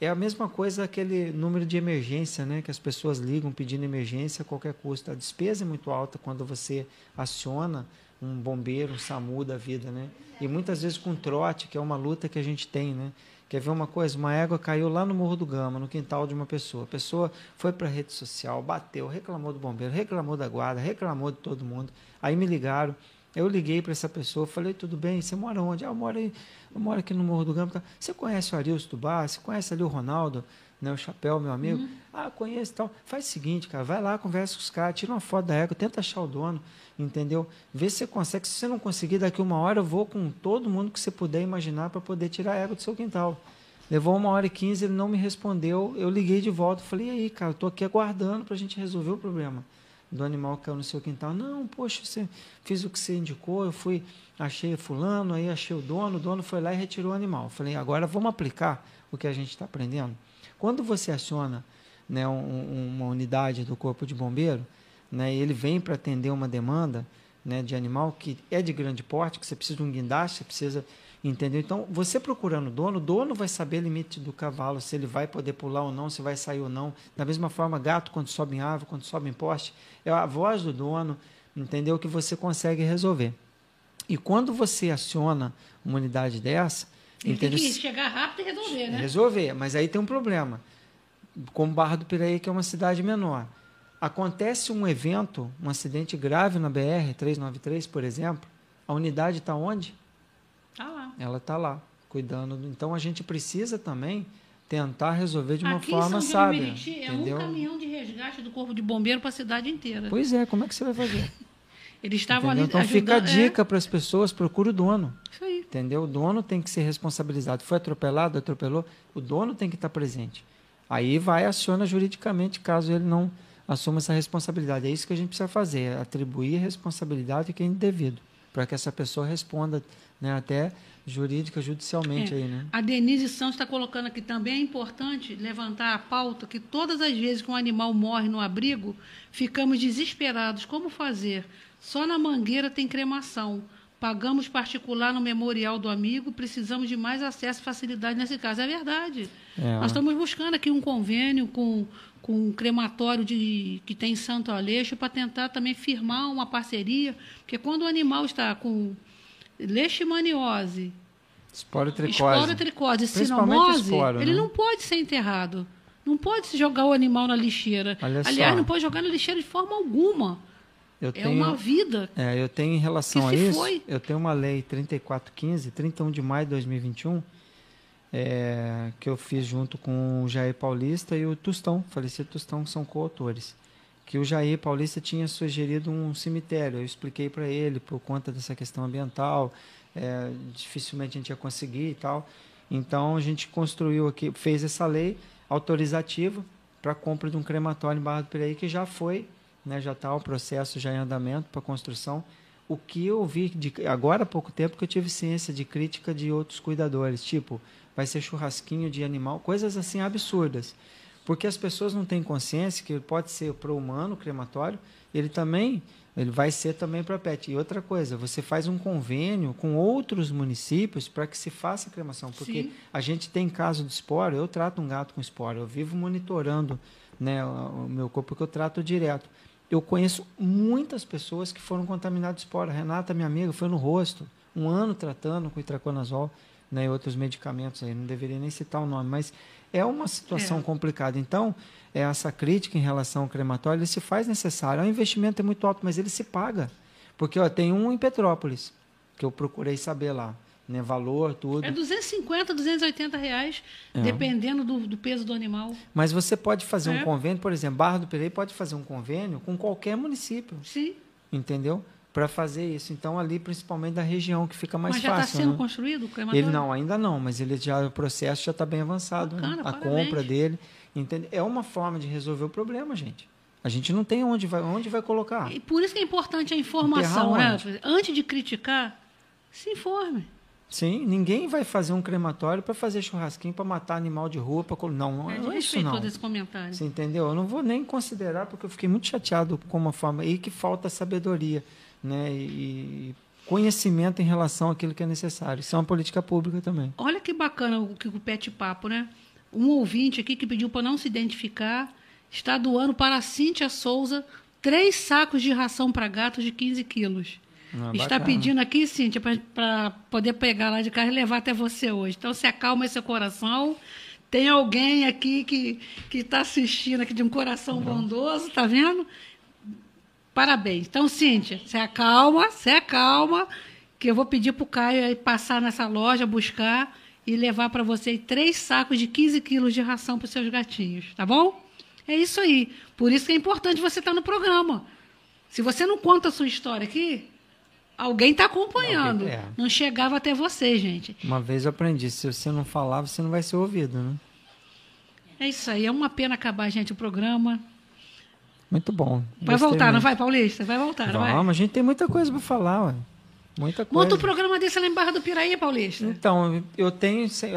É a mesma coisa aquele número de emergência, né? Que as pessoas ligam pedindo emergência a qualquer custo. A despesa é muito alta quando você aciona um bombeiro, um SAMU da vida, né? E muitas vezes com trote, que é uma luta que a gente tem, né? Quer ver uma coisa? Uma égua caiu lá no Morro do Gama, no quintal de uma pessoa. A pessoa foi para a rede social, bateu, reclamou do bombeiro, reclamou da guarda, reclamou de todo mundo. Aí me ligaram. Eu liguei para essa pessoa, falei, tudo bem, você mora onde? Ah, eu moro, aí, eu moro aqui no Morro do Gama. Você conhece o do Bar? Você conhece ali o Ronaldo? Né, o Chapéu, meu amigo? Uhum. Ah, conheço e tal. Faz o seguinte, cara, vai lá, conversa com os caras, tira uma foto da égua, tenta achar o dono, entendeu? Vê se você consegue. Se você não conseguir, daqui uma hora eu vou com todo mundo que você puder imaginar para poder tirar a égua do seu quintal. Levou uma hora e quinze, ele não me respondeu. Eu liguei de volta, falei, e aí, cara, estou aqui aguardando para a gente resolver o problema do animal que caiu no seu quintal. Não, poxa, você fiz o que você indicou, eu fui, achei fulano, aí achei o dono, o dono foi lá e retirou o animal. Falei, agora vamos aplicar o que a gente está aprendendo. Quando você aciona né, um, uma unidade do corpo de bombeiro, né, ele vem para atender uma demanda né, de animal que é de grande porte, que você precisa de um guindaste, você precisa entendeu? Então, você procurando o dono, o dono vai saber o limite do cavalo, se ele vai poder pular ou não, se vai sair ou não. Da mesma forma, gato quando sobe em árvore, quando sobe em poste, é a voz do dono, entendeu? Que você consegue resolver. E quando você aciona uma unidade dessa,
entendeu? tem que chegar rápido e resolver, né?
Resolver, mas aí tem um problema. Como Barra do Piraí, que é uma cidade menor. Acontece um evento, um acidente grave na BR 393, por exemplo, a unidade está onde?
Está lá.
Ela está lá, cuidando. Então a gente precisa também tentar resolver de uma Aqui forma São sábia. Meriti,
é um caminhão de resgate do corpo de bombeiro para a cidade inteira.
Pois é, como é que você vai fazer?
Eles estavam ali
Então
ajudando,
fica a dica é... para as pessoas, procure o dono.
Isso aí.
Entendeu? O dono tem que ser responsabilizado. Foi atropelado, atropelou, o dono tem que estar presente. Aí vai aciona juridicamente caso ele não assuma essa responsabilidade. É isso que a gente precisa fazer, é atribuir responsabilidade a quem é devido, para que essa pessoa responda né, até jurídica, judicialmente.
É.
Aí, né?
A Denise Santos está colocando aqui também, é importante levantar a pauta que todas as vezes que um animal morre no abrigo, ficamos desesperados. Como fazer? Só na Mangueira tem cremação. Pagamos particular no memorial do amigo, precisamos de mais acesso e facilidade nesse caso. É verdade. É. Nós estamos buscando aqui um convênio com, com um crematório de, que tem em Santo Aleixo para tentar também firmar uma parceria, porque quando o animal está com leishmaniose,
esporotricose,
esporotricose sinomose, esporo, ele né? não pode ser enterrado. Não pode se jogar o animal na lixeira. Olha Aliás, só. não pode jogar na lixeira de forma alguma. Eu é tenho, uma vida.
É, eu tenho em relação a isso, foi. eu tenho uma lei 3415, 31 de maio de 2021, é, que eu fiz junto com o Jair Paulista e o Tustão, falecido Tustão, que são coautores. Que o Jair Paulista tinha sugerido um cemitério. Eu expliquei para ele, por conta dessa questão ambiental, é, dificilmente a gente ia conseguir e tal. Então a gente construiu aqui, fez essa lei autorizativa para compra de um crematório em Barra do Piraí, que já foi né, já está o processo já em andamento para construção. O que eu vi de, agora há pouco tempo que eu tive ciência de crítica de outros cuidadores, tipo, vai ser churrasquinho de animal, coisas assim absurdas. Porque as pessoas não têm consciência que ele pode ser para o humano, crematório, ele também ele vai ser também para pet. E outra coisa, você faz um convênio com outros municípios para que se faça a cremação, porque Sim. a gente tem caso de esporo, eu trato um gato com esporo, eu vivo monitorando né, o meu corpo porque eu trato direto eu conheço muitas pessoas que foram contaminadas de espora. Renata, minha amiga, foi no rosto, um ano tratando com itraconazol né, e outros medicamentos aí, não deveria nem citar o nome, mas é uma situação é. complicada. Então, essa crítica em relação ao crematório, ele se faz necessário. O investimento é muito alto, mas ele se paga. Porque ó, tem um em Petrópolis, que eu procurei saber lá né, valor, tudo.
É 250, 280 reais, é. dependendo do, do, peso do animal.
Mas você pode fazer é. um convênio, por exemplo, Barra do Pereira pode fazer um convênio com qualquer município.
Sim.
Entendeu? Para fazer isso. Então, ali, principalmente da região, que fica mais fácil. Mas já está
sendo
né?
construído o
crematório? Ele não, ainda não, mas ele já, o processo já está bem avançado. Bacana, né? A parabéns. compra dele. Entende? É uma forma de resolver o problema, gente. A gente não tem onde vai, onde vai colocar.
E por isso que é importante a informação. Né? Antes de criticar, se informe.
Sim, ninguém vai fazer um crematório para fazer churrasquinho para matar animal de rua. Não, não
É,
é,
de
isso não.
todo esse comentário.
Você entendeu? Eu não vou nem considerar, porque eu fiquei muito chateado com uma forma aí que falta sabedoria né? e conhecimento em relação àquilo que é necessário. Isso é uma política pública também.
Olha que bacana o que o Pet Papo, né? Um ouvinte aqui que pediu para não se identificar está doando para a Cíntia Souza três sacos de ração para gatos de 15 quilos.
Ah,
está
bacana.
pedindo aqui, Cíntia, para poder pegar lá de casa e levar até você hoje. Então, se acalma esse coração. Tem alguém aqui que está assistindo aqui de um coração bondoso, tá vendo? Parabéns. Então, Cíntia, se acalma, se acalma, que eu vou pedir para o Caio passar nessa loja, buscar e levar para você três sacos de 15 quilos de ração para os seus gatinhos, tá bom? É isso aí. Por isso que é importante você estar no programa. Se você não conta a sua história aqui, alguém está acompanhando.
Alguém- é.
Não chegava até você, gente.
Uma vez eu aprendi, se você não falar, você não vai ser ouvido, né?
É isso aí. É uma pena acabar, gente, o programa.
Muito bom.
Vai voltar, não
muito.
vai, Paulista? Vai voltar, não vai?
Vamos, a gente tem muita coisa para falar, ué. Muita coisa.
Monta um programa desse lá em Barra do Piraí, Paulista.
Então, eu tenho, sei,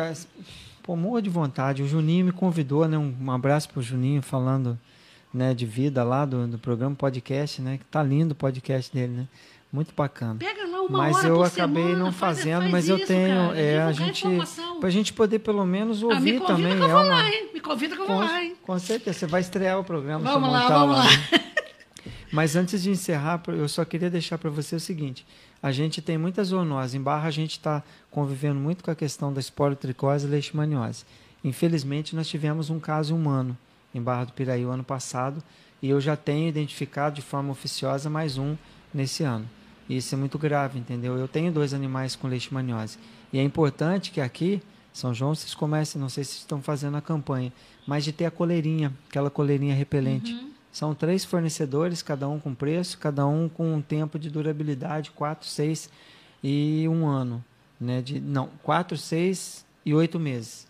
pô, morro de vontade. O Juninho me convidou, né? Um, um abraço pro Juninho falando, né, de vida lá do, do programa podcast, né? Que tá lindo o podcast dele, né? Muito bacana.
Pega lá uma
mas
hora
eu
por
acabei
semana,
não
faz-
fazendo,
faz
mas eu
isso,
tenho,
cara.
é, a gente, pra gente poder pelo menos
Ah,
ouvir
convida
também.
que eu
é
vou
uma-
lá, hein? Me convida que eu vou
com,
lá, hein?
com certeza, você vai estrear o programa.
Vamos lá, vamos lá.
né? Mas antes de encerrar, eu só queria deixar para você o seguinte: a gente tem muitas zoonoses. Em Barra, a gente está convivendo muito com a questão da esporotricose e leishmaniose. Infelizmente, nós tivemos um caso humano em Barra do Piraí o ano passado e eu já tenho identificado de forma oficiosa mais um nesse ano. Isso é muito grave, entendeu? Eu tenho dois animais com leishmaniose. E é importante que aqui, São João, vocês comecem, não sei se estão fazendo a campanha, mas de ter a coleirinha, aquela coleirinha repelente. São três fornecedores, cada um com preço, cada um com um tempo de durabilidade, quatro, seis e um ano. Né? De, não, quatro, seis e oito meses.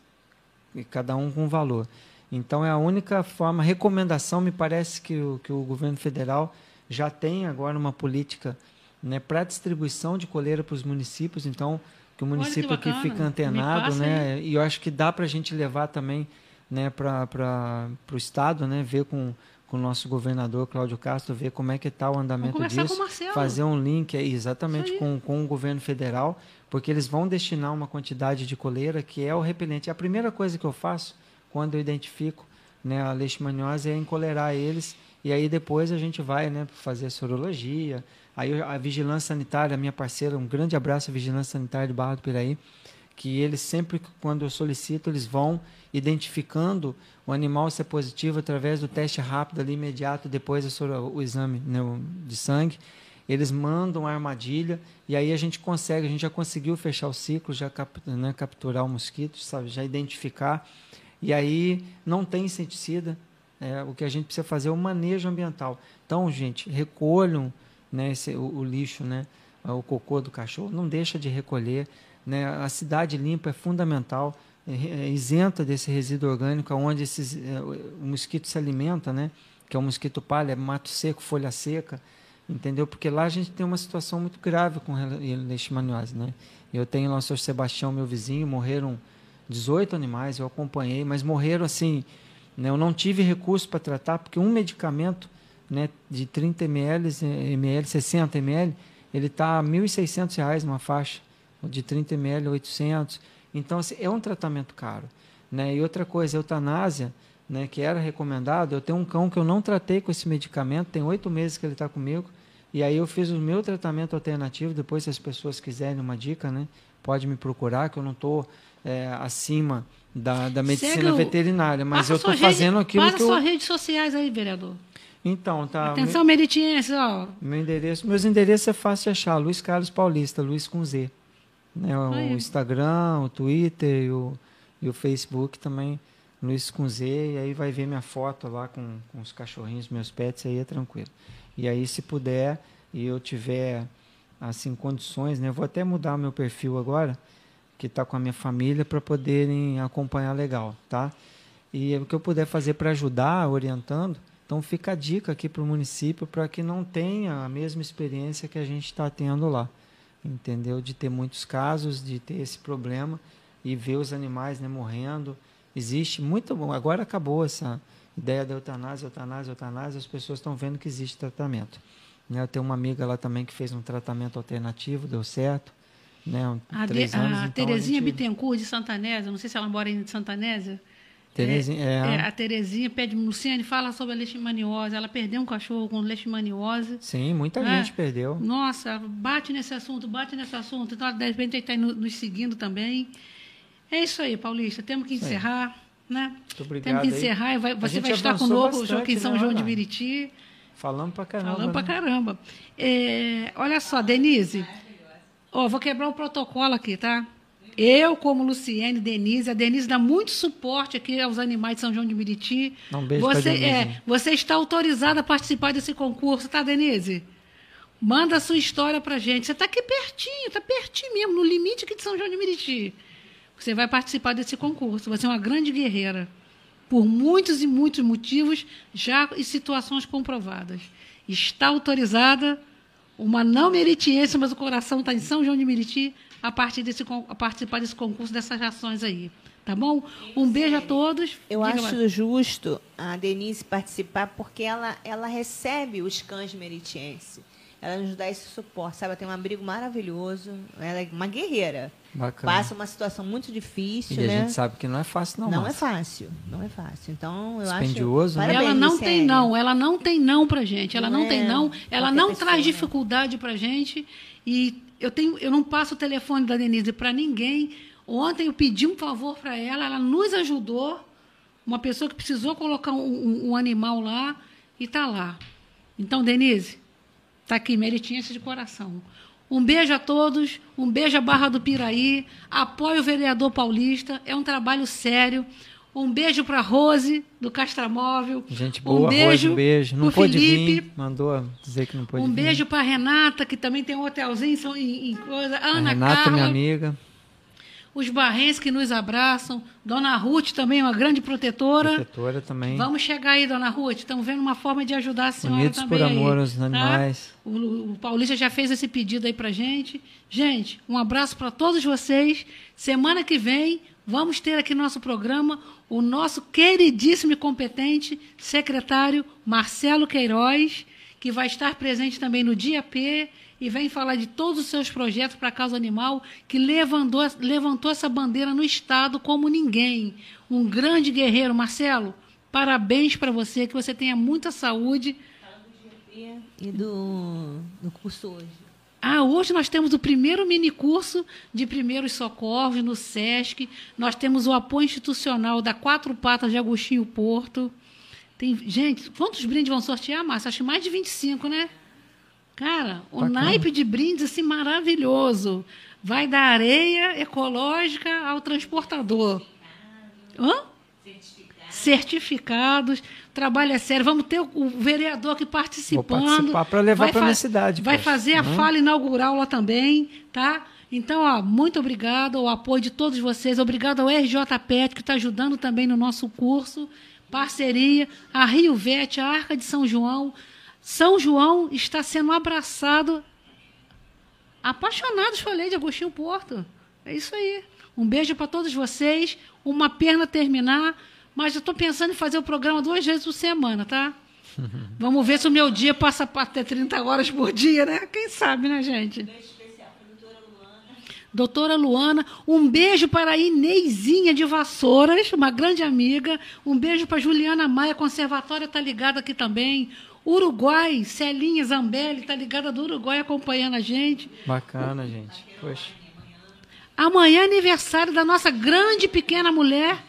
E cada um com valor. Então é a única forma, recomendação, me parece que o, que o governo federal já tem agora uma política né, para distribuição de coleira para os municípios, então que o
Olha que
município aqui fica antenado, né? E eu acho que dá para a gente levar também né, para o Estado, né, ver com, com o nosso governador Cláudio Castro, ver como é que está o andamento disso, fazer um link aí, exatamente
aí.
com, com o governo federal, porque eles vão destinar uma quantidade de coleira que é o repelente. A primeira coisa que eu faço quando eu identifico né, a leishmaniose é encolerar eles e aí depois a gente vai né, fazer a sorologia. Aí a vigilância sanitária, minha parceira, um grande abraço à vigilância sanitária de Barra do Piraí, que eles sempre, quando eu solicito, eles vão identificando o animal se é positivo através do teste rápido ali imediato depois soro- o exame né, de sangue. Eles mandam a armadilha e aí a gente consegue, a gente já conseguiu fechar o ciclo, já cap- né, capturar o mosquito, sabe, já identificar. E aí não tem inseticida. É, o que a gente precisa fazer é o manejo ambiental. Então, gente, recolham né, esse, o, o lixo, né, o cocô do cachorro, não deixa de recolher. Né, a cidade limpa é fundamental, é, é isenta desse resíduo orgânico, onde esses, é, o mosquito se alimenta, né, que é o mosquito palha, é mato seco, folha seca, entendeu? Porque lá a gente tem uma situação muito grave com leishmaniose. Né? Eu tenho lá o senhor Sebastião, meu vizinho, morreram 18 animais, eu acompanhei, mas morreram assim, né, eu não tive recurso para tratar, porque um medicamento né, de 30 ml, ml 60 ml, ele está a 1.600 reais uma faixa, de 30 ml 800. Então, assim, é um tratamento caro. Né? E outra coisa, eutanásia, né, que era recomendado, eu tenho um cão que eu não tratei com esse medicamento, tem oito meses que ele está comigo, e aí eu fiz o meu tratamento alternativo, depois se as pessoas quiserem uma dica, né, pode me procurar, que eu não estou acima da, da medicina
Segue
veterinária, mas eu estou fazendo aquilo
passa
que eu...
suas redes sociais aí, vereador.
Então, tá.
Atenção, meritiense, ó.
Meu endereço, meus endereços é fácil de achar, Luiz Carlos Paulista, Luiz com Z. Né, o
Aí.
Instagram, o Twitter e o, e o Facebook também, Luiz com Z, e aí vai ver minha foto lá com, com os cachorrinhos, meus pets, aí é tranquilo. E aí, se puder, e eu tiver, assim, condições, né, eu vou até mudar meu perfil agora, que está com a minha família, para poderem acompanhar legal, tá? E o que eu puder fazer para ajudar, orientando, então fica a dica aqui para o município para que não tenha a mesma experiência que a gente está tendo lá. entendeu? De ter muitos casos, de ter esse problema e ver os animais né, morrendo. Existe muito bom. Agora acabou essa ideia da eutanásia, eutanásia, eutanásia. As pessoas estão vendo que existe tratamento. Né? Eu tenho uma amiga lá também que fez um tratamento alternativo, deu certo. Né? Um,
A, de,
três anos,
a
então
Terezinha
a gente...
Bittencourt de Santanésia, não sei se ela mora em Santanésia.
Terezinha, é,
É, a Terezinha pede, Luciane, fala sobre a leishmaniose. Ela perdeu um cachorro com leishmaniose.
Sim, muita
É.
gente perdeu.
Nossa, bate nesse assunto, bate nesse assunto. Então, de repente, está nos seguindo também. É isso aí, Paulista. Temos que encerrar. Né?
Muito obrigado.
Temos que encerrar. e vai-
A
você vai estar conosco,
bastante,
em São
né,
João de? Meriti.
Falamos pra caramba.
Falando pra
né?
caramba. É, olha só, Denise. Ó, vou quebrar o protocolo aqui, tá? Eu, como Luciene, Denise, a Denise dá muito suporte aqui aos animais de São João de Meriti.
Um beijo
você, é, você está autorizada a participar desse concurso, tá, Denise? Manda a sua história pra gente. Você está aqui pertinho, tá pertinho mesmo, no limite aqui de São João de Meriti. Você vai participar desse concurso. Você é uma grande guerreira. Por muitos e muitos motivos, já em situações comprovadas. Está autorizada uma não meritiense, mas o coração está em São João de Meriti, a, partir desse, a participar desse concurso, dessas ações aí. Tá bom? Um beijo a todos.
Eu
Diga
acho
lá.
justo a Denise participar porque ela, ela recebe os cães meritiense. Ela nos dá esse suporte, sabe? Ela tem um abrigo maravilhoso. Ela é uma guerreira.
Bacana.
Passa uma situação muito difícil,
E a
né?
gente sabe que não é fácil, não.
não é fácil, não é fácil. Então, eu
Dispendioso,
acho.
né?
ela não tem não, ela não tem não pra gente. Ela não,
Não
tem
é
não, ela não
pessoa,
traz
né?
dificuldade pra gente e eu tenho eu não passo o telefone da Denise para ninguém. Ontem eu pedi um favor para ela, ela nos ajudou. Uma pessoa que precisou colocar um, um- um animal lá e tá lá. Então, Denise, tá aqui, meritinha de coração. Um beijo a todos, um beijo à Barra do Piraí, apoio o vereador paulista, é um trabalho sério. Um beijo para Rose, do Castramóvel.
Gente boa,
um beijo,
Rose, um beijo. Não pôde
Felipe.
vir, mandou dizer que não pôde
Um
vir.
beijo para Renata, que também tem um hotelzinho em, em coisa.
A
Ana
Renata,
Carla,
minha amiga,
os barrenses que nos abraçam. Dona Ruth também, uma grande protetora.
protetora também.
Vamos chegar aí, Dona Ruth. Estamos vendo uma forma de ajudar a senhora
Unidos
também.
por
aí,
amor aos
tá?
animais.
O, o Paulista já fez esse pedido aí pra gente. Gente, um abraço para todos vocês. Semana que vem vamos ter aqui no nosso programa o nosso queridíssimo e competente secretário Marcelo Queiroz, que vai estar presente também no Dia P e vem falar de todos os seus projetos para a causa animal, que levantou, levantou essa bandeira no Estado como ninguém. Um grande guerreiro. Marcelo, parabéns para você, que você tenha muita saúde.
E do, do curso hoje.
Ah, hoje nós temos o primeiro mini curso de primeiros socorros no SESC. Nós temos o apoio institucional da Quatro Patas de Agostinho Porto. Tem, gente, quantos brindes vão sortear, Márcia? Acho que mais de 25, né? Cara, o
Bacana.
naipe de brindes assim maravilhoso. Vai da areia ecológica ao transportador. Hã? Certificados. Trabalho é sério. Vamos ter o, vereador aqui participando.
participar pra levar
Vai
pra
fa-
minha cidade,
Vai
poxa,
fazer a
né?
fala inaugural lá também, tá? Então, ó, muito obrigado ao apoio de todos vocês. Obrigado ao RJ Pet, que está ajudando também no nosso curso. Parceria, a Rio Vete, a Arca de São João. São João está sendo abraçado apaixonados, falei, de Agostinho Porto. É isso aí. Um beijo para todos vocês. Uma pena terminar, mas eu estou pensando em fazer o programa duas vezes por semana, tá? Vamos ver se o meu dia passa para ter 30 horas por dia, né? Quem sabe, né, gente? Doutora Luana, um beijo para a Inezinha de Vassouras, uma grande amiga. Um beijo para Juliana Maia, conservatória está ligada aqui também. Uruguai, Celinha Zambelli, está ligada do Uruguai acompanhando a gente.
Bacana, gente. Poxa.
Amanhã é aniversário da nossa grande pequena mulher,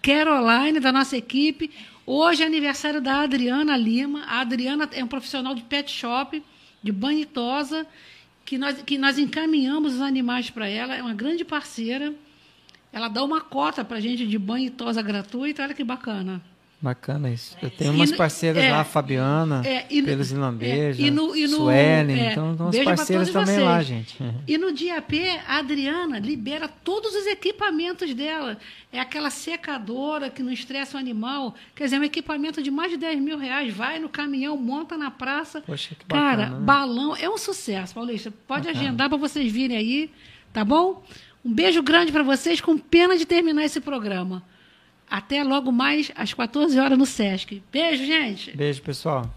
Caroline, da nossa equipe. Hoje é aniversário da Adriana Lima. A Adriana é um profissional de pet shop, de banho e tosa, que nós, que nós encaminhamos os animais para ela. É uma grande parceira. Ela dá uma cota para a gente de banho e tosa gratuita. Olha que bacana.
Bacana isso. Eu tenho umas
no-
parceiras
é,
lá, a Fabiana,
é, e
pelos Inlambeja,
é,
Suelen,
é,
então umas parceiras também
vocês.
lá, gente.
E no dia P, a Adriana libera todos os equipamentos dela. É aquela secadora que não estressa o animal. Quer dizer, é um equipamento de mais de 10 mil reais. Vai no caminhão, monta na praça.
Poxa, que
Cara,
bacana, né?
balão é um sucesso, Paulista. Pode
Bacana.
agendar para vocês virem aí, tá bom? Um beijo grande para vocês, com pena de terminar esse programa. Até logo mais às 14 horas no Sesc. Beijo, gente.
Beijo, pessoal.